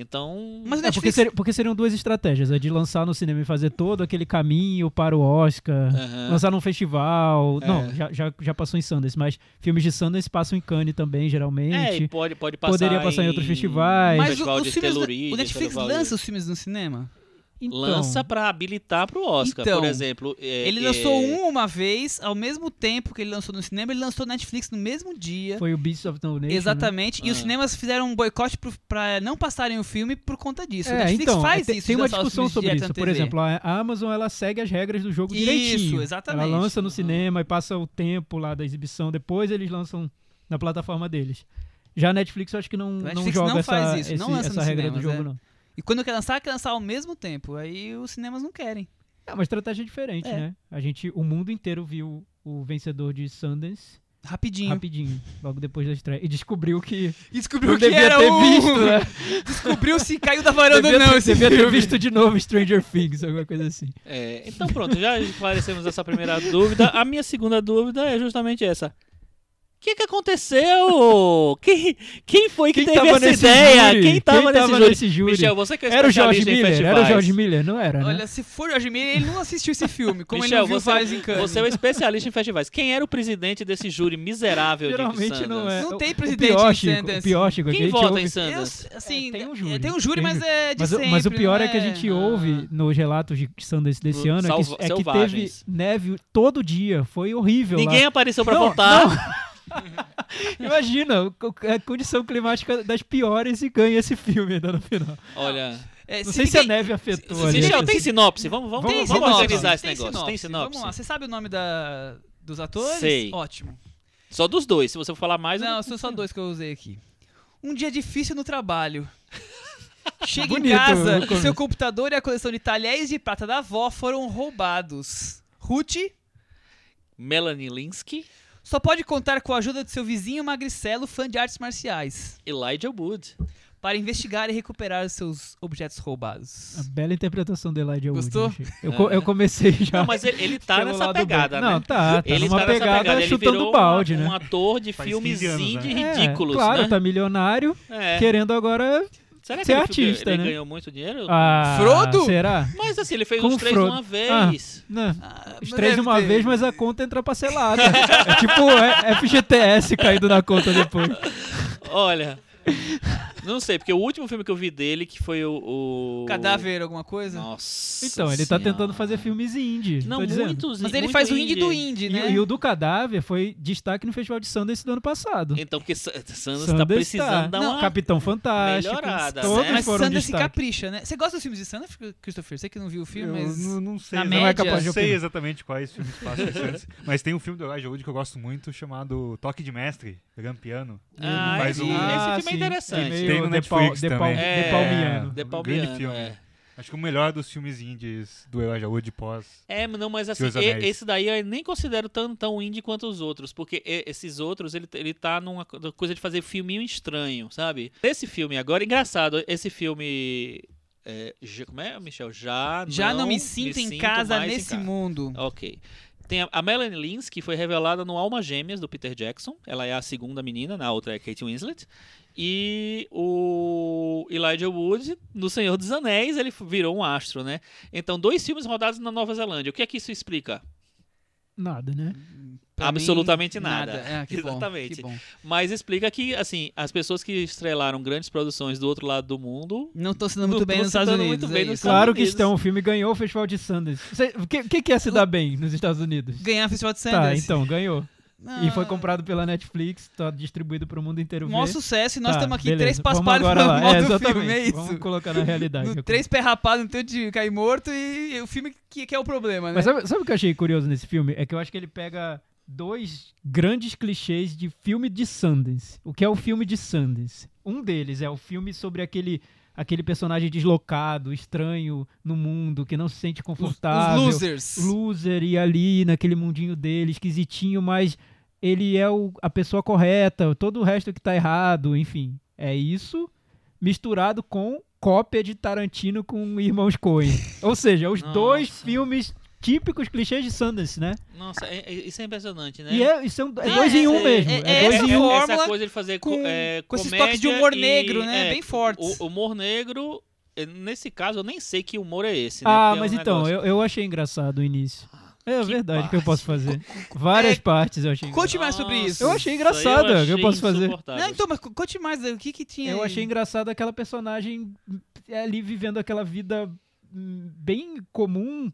Então. Mas o É, porque, porque seriam duas estratégias, a de lançar no cinema e fazer todo aquele caminho para o Oscar, Aham. lançar num festival. É. Não, já, já, já passou em Sundance, mas filmes de Sundance passam em Cannes também, É, geralmente. e pode, pode passar Poderia passar em outros festivais. Mas o, de filmes, Telluride, o Netflix de- lança os filmes no cinema? Então, Lança pra habilitar pro Oscar. Então, por exemplo. é, Ele é, lançou um uma vez, ao mesmo tempo que ele lançou no cinema, ele lançou no Netflix no mesmo dia. Foi o Beasts of No Nation. né? Exatamente. E os Ah. cinemas fizeram um boicote pro, pra não passarem o filme por conta disso. o É, Netflix então, faz tem, isso. tem uma os discussão sobre isso. na Por exemplo, a a Amazon ela segue as regras do jogo Isso, direitinho. exatamente. Ela lança no Uhum. cinema e passa o tempo lá da exibição, depois eles lançam na plataforma deles. Já a Netflix eu acho que não, não Netflix joga não essa, faz isso, esse- não lança essa regra do cinemas, jogo, é. não. E quando quer lançar, quer lançar ao mesmo tempo. Aí os cinemas não querem. É uma estratégia diferente, É. né? A gente, o mundo inteiro viu o vencedor de Sundance Rapidinho. rapidinho, logo depois da estreia. E descobriu que E descobriu não que devia era ter um... visto, né? Descobriu se caiu da varanda devia ou não ter, esse devia ter visto de novo Stranger Things, alguma coisa assim. É, então pronto, já esclarecemos essa primeira dúvida. A minha segunda dúvida é justamente essa. O que, que aconteceu? Quem, quem foi que Quem teve essa nesse ideia? júri? Quem tava, Quem nesse, tava júri? nesse júri? Michel, você que é Era o George Miller, era o. George Miller, não era, né? Olha, se for o George Miller, ele não assistiu esse filme. Como Michel, ele não viu você, Fares em Cannes. você é o especialista em festivais. Quem era o presidente desse júri miserável de Geralmente não é. Não O- tem o presidente pior, em Sundance. O pior, Chico, Quem vota ouve- em Eu, Sundance? assim, É, tem um é, júri. tem um júri, Tem mas júri. é de Mas, o- sempre, mas o pior é que a gente Ah. ouve nos relatos de Sundance desse ano é que, é que teve neve todo dia. Foi horrível. Ninguém apareceu pra Não, votar. Imagina, co- a condição climática das piores e ganha esse filme ainda no final. Olha, É, Não se sei se a ninguém- neve afetou se- ali. Michel, tem sinopse? Vamos, vamos, Tem vamos, sinopse, organizar esse tem negócio. sinopse. Tem sinopse? Vamos lá, você sabe o nome da, dos atores? Sei. Ótimo. Só dos dois. Se você for falar mais, eu Não, são só dois que eu usei aqui. Um dia difícil no trabalho. Chega Bonito em casa seu computador e a coleção de talheres de prata da avó foram roubados. Ruth Melanie Linsky, só pode contar com a ajuda de seu vizinho magricelo, fã de artes marciais, Elijah Wood. para investigar e recuperar os seus objetos roubados. A bela interpretação do Elijah Wood. Gostou? Eu, co- eu comecei já. Não, mas ele, ele tá nessa pegada, né? Não, tá, tá ele numa tá nessa pegada pegada. Ele chutando virou balde, uma- né? um ator de Faz filmes 15 anos, indie né? É, ridículos, claro, né? tá milionário, É. querendo agora Será que ser ele, artista, ele né? ganhou muito dinheiro? Ah, Frodo? Será? Mas assim, ele fez Com os três Frodo. uma vez. Não. Ah, Os três uma ter. vez, mas a conta entra parcelada. é tipo é, FGTS caindo na conta depois. Olha, não sei, porque o último filme que eu vi dele, que foi o... o... Cadáver, alguma coisa? Nossa Então, ele tá Senhora. tentando fazer filmes indie. Não, dizendo. muitos Mas ele muito faz o indie do indie, E, né? e o do Cadáver foi destaque no Festival de Sundance do ano passado. Então, porque Sa- Sanders Sundance tá precisando tá. dar Não, uma... Capitão Fantástico. melhorada, todos né? Mas foram se destaque. capricha, né? Você gosta dos filmes de Sanders, Christopher? Você que não viu o filme, Eu mas... não, não sei, na não média- é capaz de Não eu sei sei exatamente quais filmes passam Sundance, mas tem um filme do Elijah Wood que eu gosto muito chamado Toque de Mestre, Rampiano. Ah, faz esse, um- esse Ah, filme é sim. interessante. Tem no de Netflix de também. É, de Palmiano. De Um Palmiano, grande filme. é. Acho que o melhor dos filmes indies do Elijah Wood pós. É, não, mas assim, esse daí eu nem considero tão, tão indie quanto os outros, porque esses outros, ele, ele tá numa co- coisa de fazer filminho estranho, sabe? Esse filme agora, engraçado, esse filme... é, já- como é, Michel? Já, Já não, me sinto em casa mais em nesse casa. mundo. Ok. Tem a, a Melanie Lins, que foi revelada no Alma Gêmeas, do Peter Jackson. Ela é a segunda menina, na outra é Kate Winslet. E o Elijah Wood, no Senhor dos Anéis, ele virou um astro, né? Então, dois filmes rodados na Nova Zelândia. O que é que isso explica? Nada, né? Pra mim, Absolutamente nada. É, que bom, Exatamente. que bom. Mas explica que, assim, as pessoas que estrelaram grandes produções do outro lado do mundo... Não estão sendo Não muito bem nos Estados se dando Unidos. é nos isso. Estados Claro que Unidos. estão. O filme ganhou o Festival de Sundance. O que, que que é se dar bem nos Estados Unidos? Ganhar o Festival de Tá, Sundance. então, ganhou. Ah, E foi comprado pela Netflix, tá distribuído pro mundo inteiro ver. sucesso e nós Tá, estamos aqui beleza. três agora lá. mal É, do filme, é isso? Vamos colocar na realidade. No três pé rapado no teu de cair morto e o filme que, que é o problema, né? Mas sabe, sabe o que eu achei curioso nesse filme? É que eu acho que ele pega dois grandes clichês de filme de Sundance. O que é o filme de Sundance? Um deles é o filme sobre aquele, aquele personagem deslocado, estranho no mundo, que não se sente confortável. os losers. Loser e ali naquele mundinho dele, esquisitinho, mas ele é o- a pessoa correta, todo o resto que tá errado, enfim. É isso misturado com cópia de Tarantino com Irmãos Coen. Ou seja, os dois Nossa. filmes típicos clichês de Sundance, né? Nossa, é- é- isso é impressionante, né? E é, isso é, um- é É, dois em um é- mesmo. é- É, é dois em um. essa coisa de fazer co- com- é, com esses comédia toques de humor e- negro, né? é, Bem fortes. O humor negro, eh, nesse caso, eu nem sei que humor é esse, né? Ah, Porque é um mas então, negócio- eu, eu achei engraçado o início. É que verdade que eu posso parte. fazer. Várias É, partes eu achei engraçado. Conte mais sobre isso. Eu achei Nossa, engraçado, eu o que eu achei posso fazer? Não, então, mas co- conte mais, o que que tinha Eu aí? achei engraçado aquela personagem ali vivendo aquela vida hum, bem comum,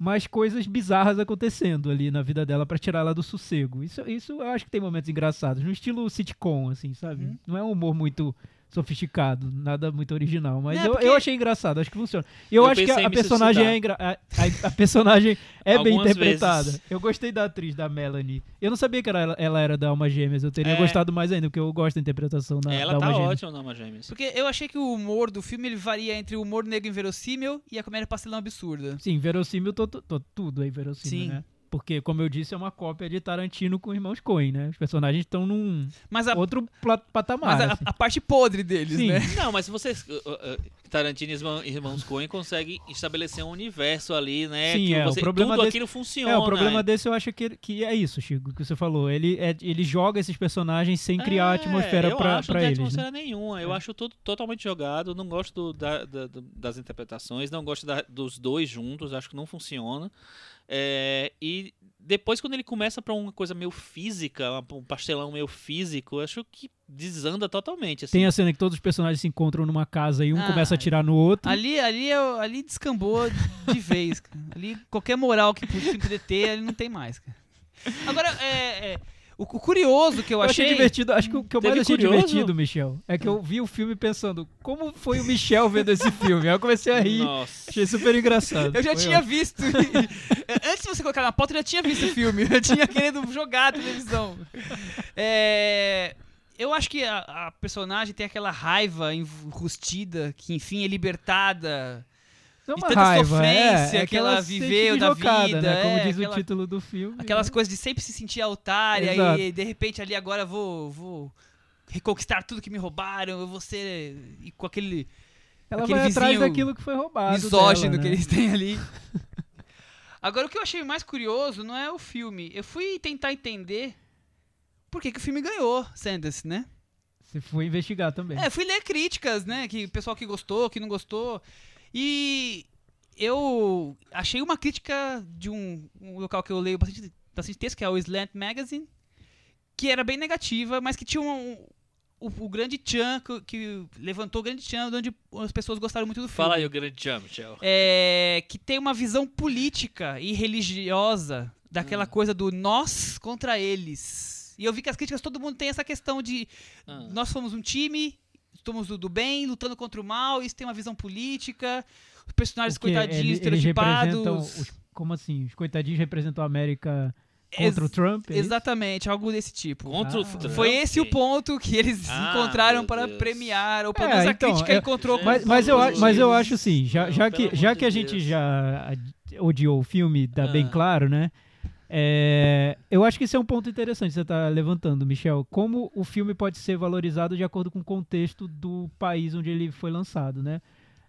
mas coisas bizarras acontecendo ali na vida dela pra tirar ela do sossego. Isso, isso eu acho que tem momentos engraçados, no estilo sitcom, assim, sabe? Uhum. Não é um humor muito sofisticado, nada muito original, mas é eu, porque- eu achei engraçado, acho que funciona. Eu, Eu acho que a, me personagem é engra... a, a- a personagem é bem interpretada. vezes. Eu gostei da atriz, da Melanie. Eu não sabia que ela, ela era da Alma Gêmeas, eu teria É. gostado mais ainda, porque eu gosto da interpretação da, Ela da tá Alma Gêmeas. ótima, Nama Gêmeas. Porque eu achei que o humor do filme ele varia entre o humor negro inverossímil e a comédia pastelão absurda. Sim, verossímil, tô, tô- tô- tudo aí verossímil, Sim. né? Porque, como eu disse, é uma cópia de Tarantino com irmãos Coen, né? Os personagens estão num Mas a, outro patamar. mas a, assim. a parte podre deles, Sim. né? Não, mas se vocês. uh, uh, uh, Tarantino e Irmão- Irmãos Coen conseguem estabelecer um universo ali, né? Sim, que é, o você, problema tudo desse- aquilo funciona. É, o problema desse eu acho que, que é isso, Chico, que você falou. Ele, é, ele joga esses personagens sem criar É, atmosfera eu pra, acho, pra não tem eles. Né? atmosfera nenhuma. Eu É. acho tudo totalmente jogado. Não gosto do- da- da- das interpretações, não gosto da- dos dois juntos. Acho que não funciona. É, e depois, quando ele começa pra uma coisa meio física, um pastelão meio físico, eu acho que desanda totalmente. Assim. Tem a cena que todos os personagens se encontram numa casa e um Ah, começa a atirar no outro. Ali, ali, é- ali descambou de vez. Ali, qualquer moral que o filme poder ter, ali não tem mais. cara. Agora, é, é, o, o curioso que eu Eu achei achei. divertido, acho que o que eu mais achei curioso? divertido, Michel, é que eu vi o filme pensando, como foi o Michel vendo esse filme? Aí eu comecei a rir, Nossa. achei super engraçado. Eu já Foi tinha ótimo. visto. Antes de você colocar na pauta, eu já tinha visto o filme. Eu tinha querendo jogar a televisão. É, eu acho que a, a personagem tem aquela raiva enrustida, que enfim é libertada. De uma tanta raiva, sofrência é, é que ela viveu da deslocada, vida, né? Como é, diz aquela- o título do filme. Aquelas né? coisas de sempre se sentir otária Exato. e de repente ali agora vou, vou reconquistar tudo que me roubaram, eu vou ser. E com aquele Ela aquele vai atrás daquilo que foi roubado misógino dela, que né? eles têm ali. Agora, o que eu achei mais curioso não é o filme. Eu fui tentar entender por que, que o filme ganhou Sanders, né? Você foi investigar também. É, fui ler críticas, né? Que pessoal que gostou, que não gostou. E eu achei uma crítica de um, um local que eu leio bastante, bastante texto, que é o Slant Magazine, que era bem negativa, mas que tinha um, o, o grande tchan, que, que levantou o grande tchan, onde as pessoas gostaram muito do filme. Fala aí o grande jump, Michel. É, que tem uma visão política e religiosa daquela coisa do nós contra eles. E eu vi que as críticas, todo mundo tem essa questão de Ah. nós somos um time, somos do, do bem, lutando contra o mal, isso tem uma visão política, os personagens coitadinhos, ele- estereotipados. os- como assim? Os coitadinhos representam a América Ex- contra o Trump? é isso? Exatamente, algo desse tipo. Contra o Ah. Trump. Foi esse o ponto que eles Ah, encontraram para Deus. premiar, ou pelo É, menos a então, crítica eu- encontrou com Mas, mas, eu, mas eu acho assim, já, já que, já que a gente Deus. já odiou o filme, tá bem Ah. claro, né? É, eu acho que esse é um ponto interessante que você está levantando, Michel. Como o filme pode ser valorizado de acordo com o contexto do país onde ele foi lançado, né?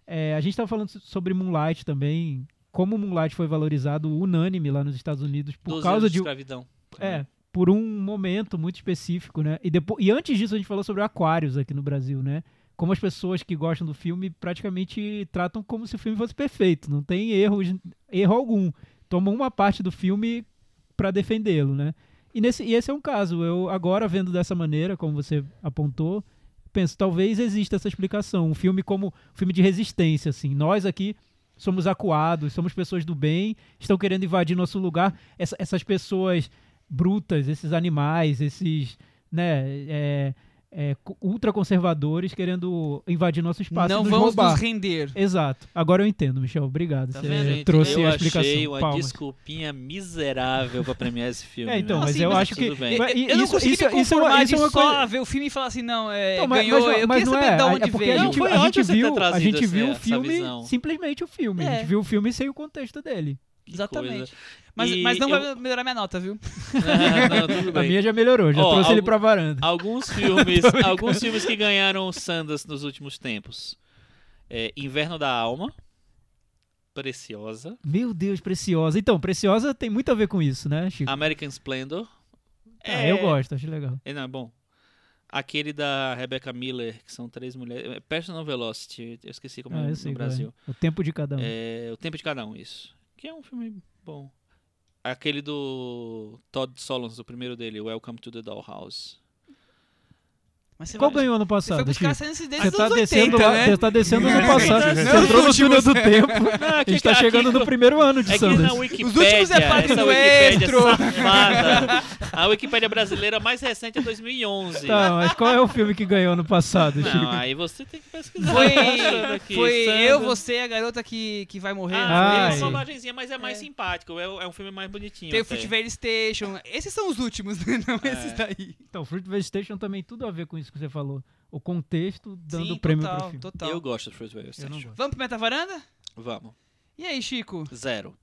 É, a gente estava falando so- sobre Moonlight também, como Moonlight foi valorizado unânime lá nos Estados Unidos por 12 causa anos de, escravidão. é, por um momento muito específico, né? E, depois, e antes disso a gente falou sobre Aquários aqui no Brasil, né? Como as pessoas que gostam do filme praticamente tratam como se o filme fosse perfeito, não tem erros, erro algum. Tomam uma parte do filme para defendê-lo, né? E, nesse, e esse é um caso. Eu agora vendo dessa maneira, como você apontou, penso talvez exista essa explicação. Um filme como um filme de resistência, assim. Nós aqui somos acuados, somos pessoas do bem, estão querendo invadir nosso lugar. Essa- essas pessoas brutas, esses animais, esses, né, é, é, ultraconservadores querendo invadir nosso espaço Não e nos vamos roubar. nos render. Exato. Agora eu entendo, Michel. Obrigado. Tá Você vendo, trouxe eu a explicação. achei uma Palmas. desculpinha miserável pra premiar esse filme. É, então, né? mas Sim, eu mas acho que. Eu, Mas eu não isso- consegui isso- me isso é uma- isso é uma só coisa- ver o filme e falar assim, não, é, Não, mas- ganhou. mas- eu mas queria não saber é, de é onde porque veio. a Não, gente, foi a gente viu, a gente essa- viu o filme, simplesmente o filme. A É. gente viu o filme sem o contexto dele. Exatamente. coisa. Mas, E mas não eu- vai melhorar minha nota, viu? não, tudo A minha já melhorou, já Ó, trouxe ele algo- pra varanda. Alguns filmes, alguns filmes que ganharam o Sundance nos últimos tempos. É, Inverno da Alma, Preciosa. Meu Deus, Preciosa. Então, Preciosa tem muito a ver com isso, né, Chico? American Splendor. Ah, eu gosto, acho legal. É, não, é bom. Aquele da Rebecca Miller, que são três mulheres. é Personal Velocity, eu esqueci como Ah, é no sei é. Brasil. O tempo de cada um. É, O Tempo de Cada Um, isso. Que é um filme bom. Aquele do Todd Solondz, o primeiro dele, Welcome to the Dollhouse. Mas você Qual vai- ganhou ano Você foi passado, buscar cenas desde Você os tá descendo 80, lá, né? você tá descendo no Não, passado. não, Você não, entrou no os túnel do tempo. Não, A gente tá chegando no primeiro ano de É Sanders. Wikipédia, últimos é Padre Nuestro. A Wikipédia brasileira mais recente é 2011. Tá, mas qual é o filme que ganhou ano passado, Chico? Não, aí você tem que pesquisar. Foi, Achando aqui, foi Sandra. eu, você e a garota que, que vai morrer. Ah, não Ah, tem foi? uma bobagemzinha, mas é mais simpático. É, é um filme mais bonitinho. Tem o. Fruitvale Station. Esses são os últimos, né? não É. esses daí. Então, Fruitvale Station também tudo a ver com isso que você falou. O contexto dando Sim, prêmio total, pro filme. total. Eu gosto do não Station. Vamos pro Meta Varanda? Vamos. E aí, Chico? Zero.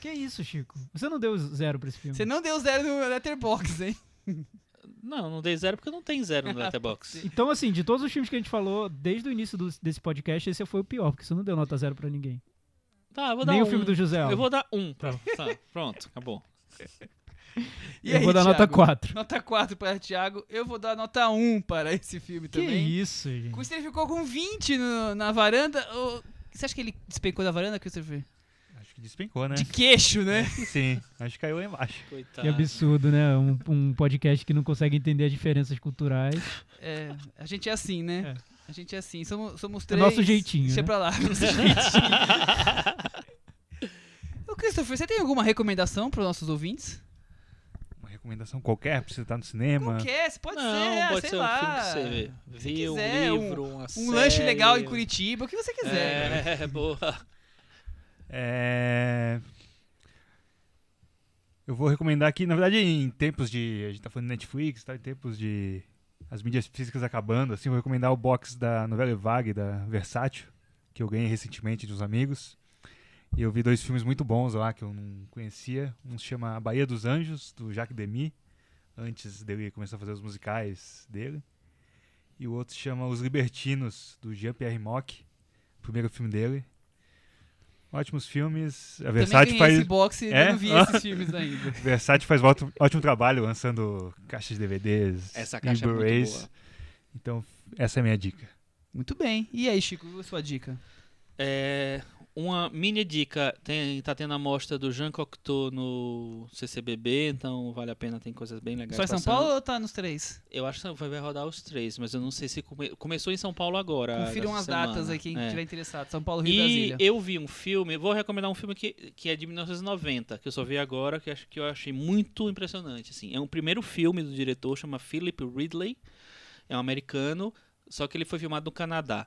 Que isso, Chico? Você não deu zero pra esse filme. Você não deu zero no Letterboxd, hein? Não, não dei zero porque não tem zero no Letterboxd. Então, assim, de todos os filmes que a gente falou desde o início do- desse podcast, esse foi o pior, porque você não deu nota zero pra ninguém. Tá, eu vou dar Nem um. o filme do José Alves. Eu vou dar um. Tá, tá, pronto, acabou. E Eu aí, vou dar nota Thiago? 4. Nota 4 para o Thiago. Eu vou dar nota 1 para esse filme Que também. isso, gente. Christopher ficou com 20 no- na varanda. Ô, Você acha que ele despencou da varanda, Christopher? Acho que despencou, né? De queixo, né? Sim, acho que caiu lá embaixo. Coitado. Que absurdo, né? Um, um podcast que não consegue entender as diferenças culturais. É, a gente é assim, né? É. A gente é assim. Somos, somos É três. nosso jeitinho, Deixa né? pra lá. Nosso jeitinho. Ô, Christopher, você tem alguma recomendação para os nossos ouvintes? Recomendação qualquer pra você estar no cinema. Qualquer, você pode Não, ser, pode sei ser um lá. filme que você viu, quiser, um livro, uma Um lanche legal em série. Curitiba, o que você quiser. É, boa. É... Eu vou recomendar aqui, na verdade, em tempos de. A gente tá falando de Netflix, tá? Em tempos de. As mídias físicas acabando, assim, vou recomendar o box da novela Vague, da Versátil, que eu ganhei recentemente de uns amigos. E eu vi dois filmes muito bons lá que eu não conhecia. Um se chama A Bahia dos Anjos, do Jacques Demy, antes dele começar a fazer os musicais dele. E o outro se chama Os Libertinos, do Jean-Pierre Mock, o primeiro filme dele. Ótimos filmes. A ganhei faz. esse box e É? não vi esses filmes ainda. Versátil faz ótimo, ótimo trabalho lançando caixas de DVDs Essa e caixa é muito Blu-rays. boa. Então, essa é a minha dica. Muito bem. E aí, Chico, sua dica? É, uma mini dica, tem, tá tendo a mostra do Jean Cocteau no CCBB, então vale a pena, tem coisas bem legais Só em São passando. Paulo ou tá nos três? Eu acho que vai rodar os três, mas eu não sei se come- começou em São Paulo agora. Confiram as datas semana. aí, quem É. tiver interessado. São Paulo, Rio e E Brasília. eu vi um filme, vou recomendar um filme que, que é de 1990, que eu só vi agora, que, acho, que eu achei muito impressionante. Assim. É um primeiro filme do diretor, chama Philip Ridley, é um americano, só que ele foi filmado no Canadá.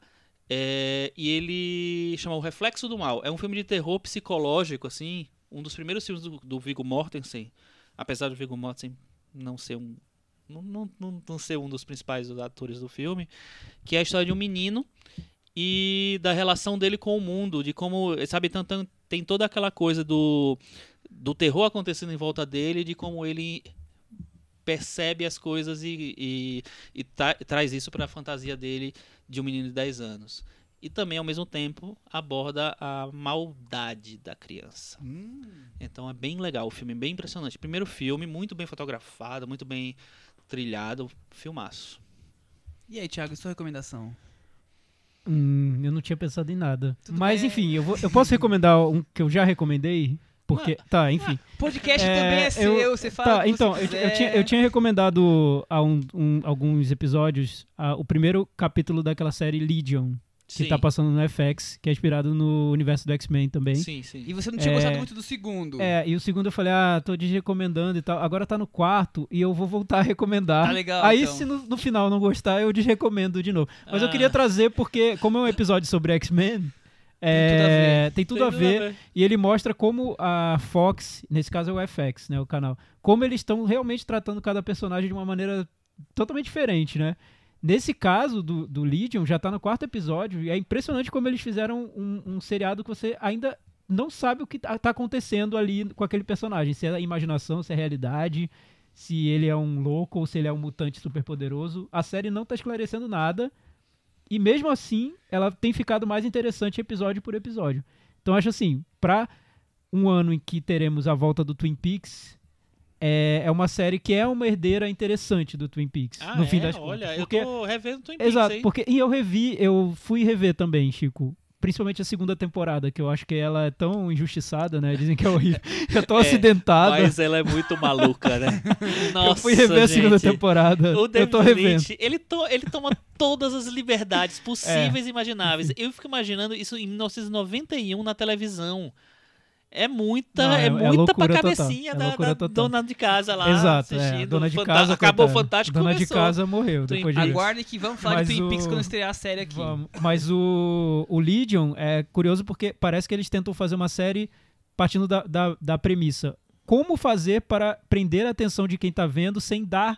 É, e ele chama O Reflexo do Mal. É um filme de terror psicológico, assim, um dos primeiros filmes do, do Viggo Mortensen, apesar do Viggo Mortensen não ser um não, não, não, ser um dos principais atores do filme, que é a história de um menino e da relação dele com o mundo, de como, sabe, tem toda aquela coisa do, do terror acontecendo em volta dele, de como ele percebe as coisas e, e, e tra- traz isso para a fantasia dele de um menino de 10 anos. E também, ao mesmo tempo, aborda a maldade da criança. Hum, Então é bem legal, o filme é bem impressionante. Primeiro filme, muito bem fotografado, muito bem trilhado, filmaço. E aí, Thiago, sua recomendação? Hum, eu não tinha pensado em nada. Tudo Mas bem. enfim, eu, vou- eu posso recomendar um que eu já recomendei? Porque. Tá, enfim. Podcast É, também é eu- seu, você fala. Tá, então, você eu, eu tinha, eu tinha recomendado há um- um- alguns episódios ah, o primeiro capítulo daquela série Legion, que Sim, tá passando no FX, que é inspirado no universo do X-Men também. sim, sim. E você não tinha É. gostado muito do segundo. É, e o segundo eu falei, ah, tô desrecomendando e tal. Agora tá no quarto e eu vou voltar a recomendar. Tá legal, Aí, então. se no, no final não gostar, eu desrecomendo de novo. Mas eu Ah. queria trazer porque, como é um episódio sobre X-Men, é, tem tudo a ver. E ele mostra como a Fox, nesse caso é o FX, né, o canal, como eles estão realmente tratando cada personagem de uma maneira totalmente diferente, né? Nesse caso do, do Legion, já tá no quarto episódio, e é impressionante como eles fizeram um, um seriado que você ainda não sabe o que tá, tá acontecendo ali com aquele personagem, se é imaginação, se é realidade, se ele é um louco ou se ele é um mutante superpoderoso. A série não tá esclarecendo nada, e mesmo assim, ela tem ficado mais interessante episódio por episódio. Então acho assim, pra um ano em que teremos a volta do Twin Peaks, é, é uma série que é uma herdeira interessante do Twin Peaks, Ah, no fim é? das Olha, contas. eu Porque, tô revendo Twin Peaks exato, aí. porque e eu revi, eu fui rever também, Chico. Principalmente a segunda temporada, que eu acho que ela é tão injustiçada, né? Dizem que é horrível. É tão É, acidentada. Mas ela é muito maluca, né? Nossa, eu fui rever a segunda gente. temporada. O eu tô revendo. Lynch, ele, to- ele toma todas as liberdades É. possíveis e imagináveis. Eu fico imaginando isso em 1991 na televisão. É muita, Não, é- é, é muita pra loucura total. cabecinha É da, da dona de casa lá Exato, é. assistindo. A dona de Fanta- casa, Acabou o. Fantástico, Dona começou. de casa morreu Twin depois disso. Aguardem que vamos falar Mas de Twin Peaks o- quando estrear a série aqui. Vamos. Mas o, o Legion é curioso porque parece que eles tentam fazer uma série partindo da, da, da premissa. Como fazer para prender a atenção de quem tá vendo sem dar.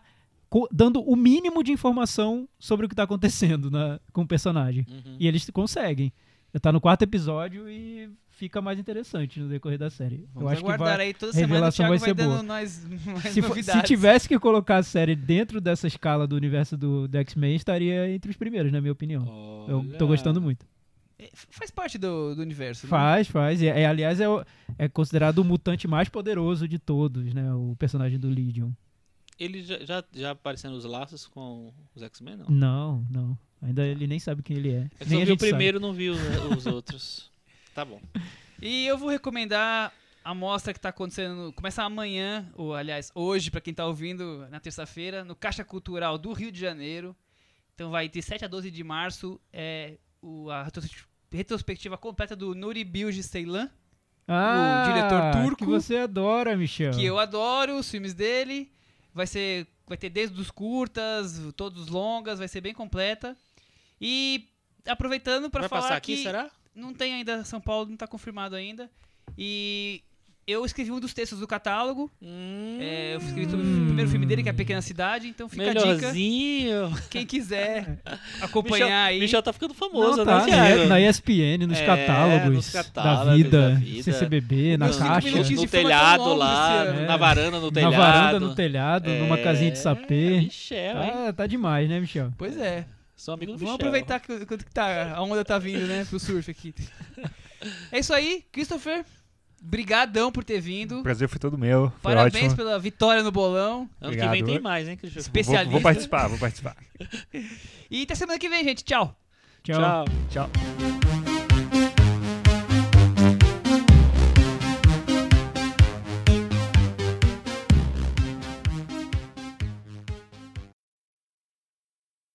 dando o mínimo de informação sobre o que tá acontecendo na, com o personagem. Uhum. E eles conseguem. Tá no quarto episódio e fica mais interessante no decorrer da série. Vamos Eu acho que vai, aí toda a semana o Thiago vai ser dando boa. nós mais se, se tivesse que colocar a série dentro dessa escala do universo do, do X-Men, estaria entre os primeiros, na minha opinião. Eu tô Olha. gostando muito. É, Faz parte do, do universo. né? Faz, faz. E, é, aliás, é, é considerado o mutante mais poderoso de todos, né? O personagem do Legion. Ele já, já, já apareceu nos laços com os X-Men, não? Não, não. Ainda ele nem sabe quem ele é. É que nem só a vi o gente sabe. primeiro, não vi o- os outros. Tá bom. E eu vou recomendar a mostra que tá acontecendo. no- Começa amanhã, ou aliás, hoje, pra quem tá ouvindo, na terça-feira, no Caixa Cultural do Rio de Janeiro. Então vai de 7 a 12 de março é o, a retros- retrospectiva completa do Nuri Bilge Ceylan, Ah, diretor turco, Que você adora, Michel. que eu adoro os filmes dele. Vai ser vai ter desde os curtas, todos os longas, vai ser bem completa. E aproveitando pra Vai falar passar aqui, que será? Não tem ainda São Paulo, não tá confirmado ainda. E eu escrevi um dos textos do catálogo. Hum, É, eu escrevi sobre o primeiro filme dele, que é a Pequena Cidade. Então fica a dica. melhorzinho. Quem quiser acompanhar Michel, aí. Michel tá ficando Não, famoso, tá, né, na ESPN, nos É, catálogos, nos da, catálogos vida, da vida. CCBB, na caixa, no telhado lá. É. na varanda no na telhado. varanda, no telhado, numa É, casinha de sapê. Michel, hein? Ah, tá demais, né, Michel? Pois é. Sou amigo do Vamos Michel. aproveitar que, que tá, a onda tá vindo, né, pro surf aqui. É isso aí, Christopher. Brigadão por ter vindo. O prazer foi todo meu. Foi Parabéns ótimo. pela vitória no bolão. Ano que vem Obrigado. tem mais, hein, Christopher? Vou, Especialista. vou participar, vou participar. E até semana que vem, gente. Tchau. Tchau. Tchau. Tchau.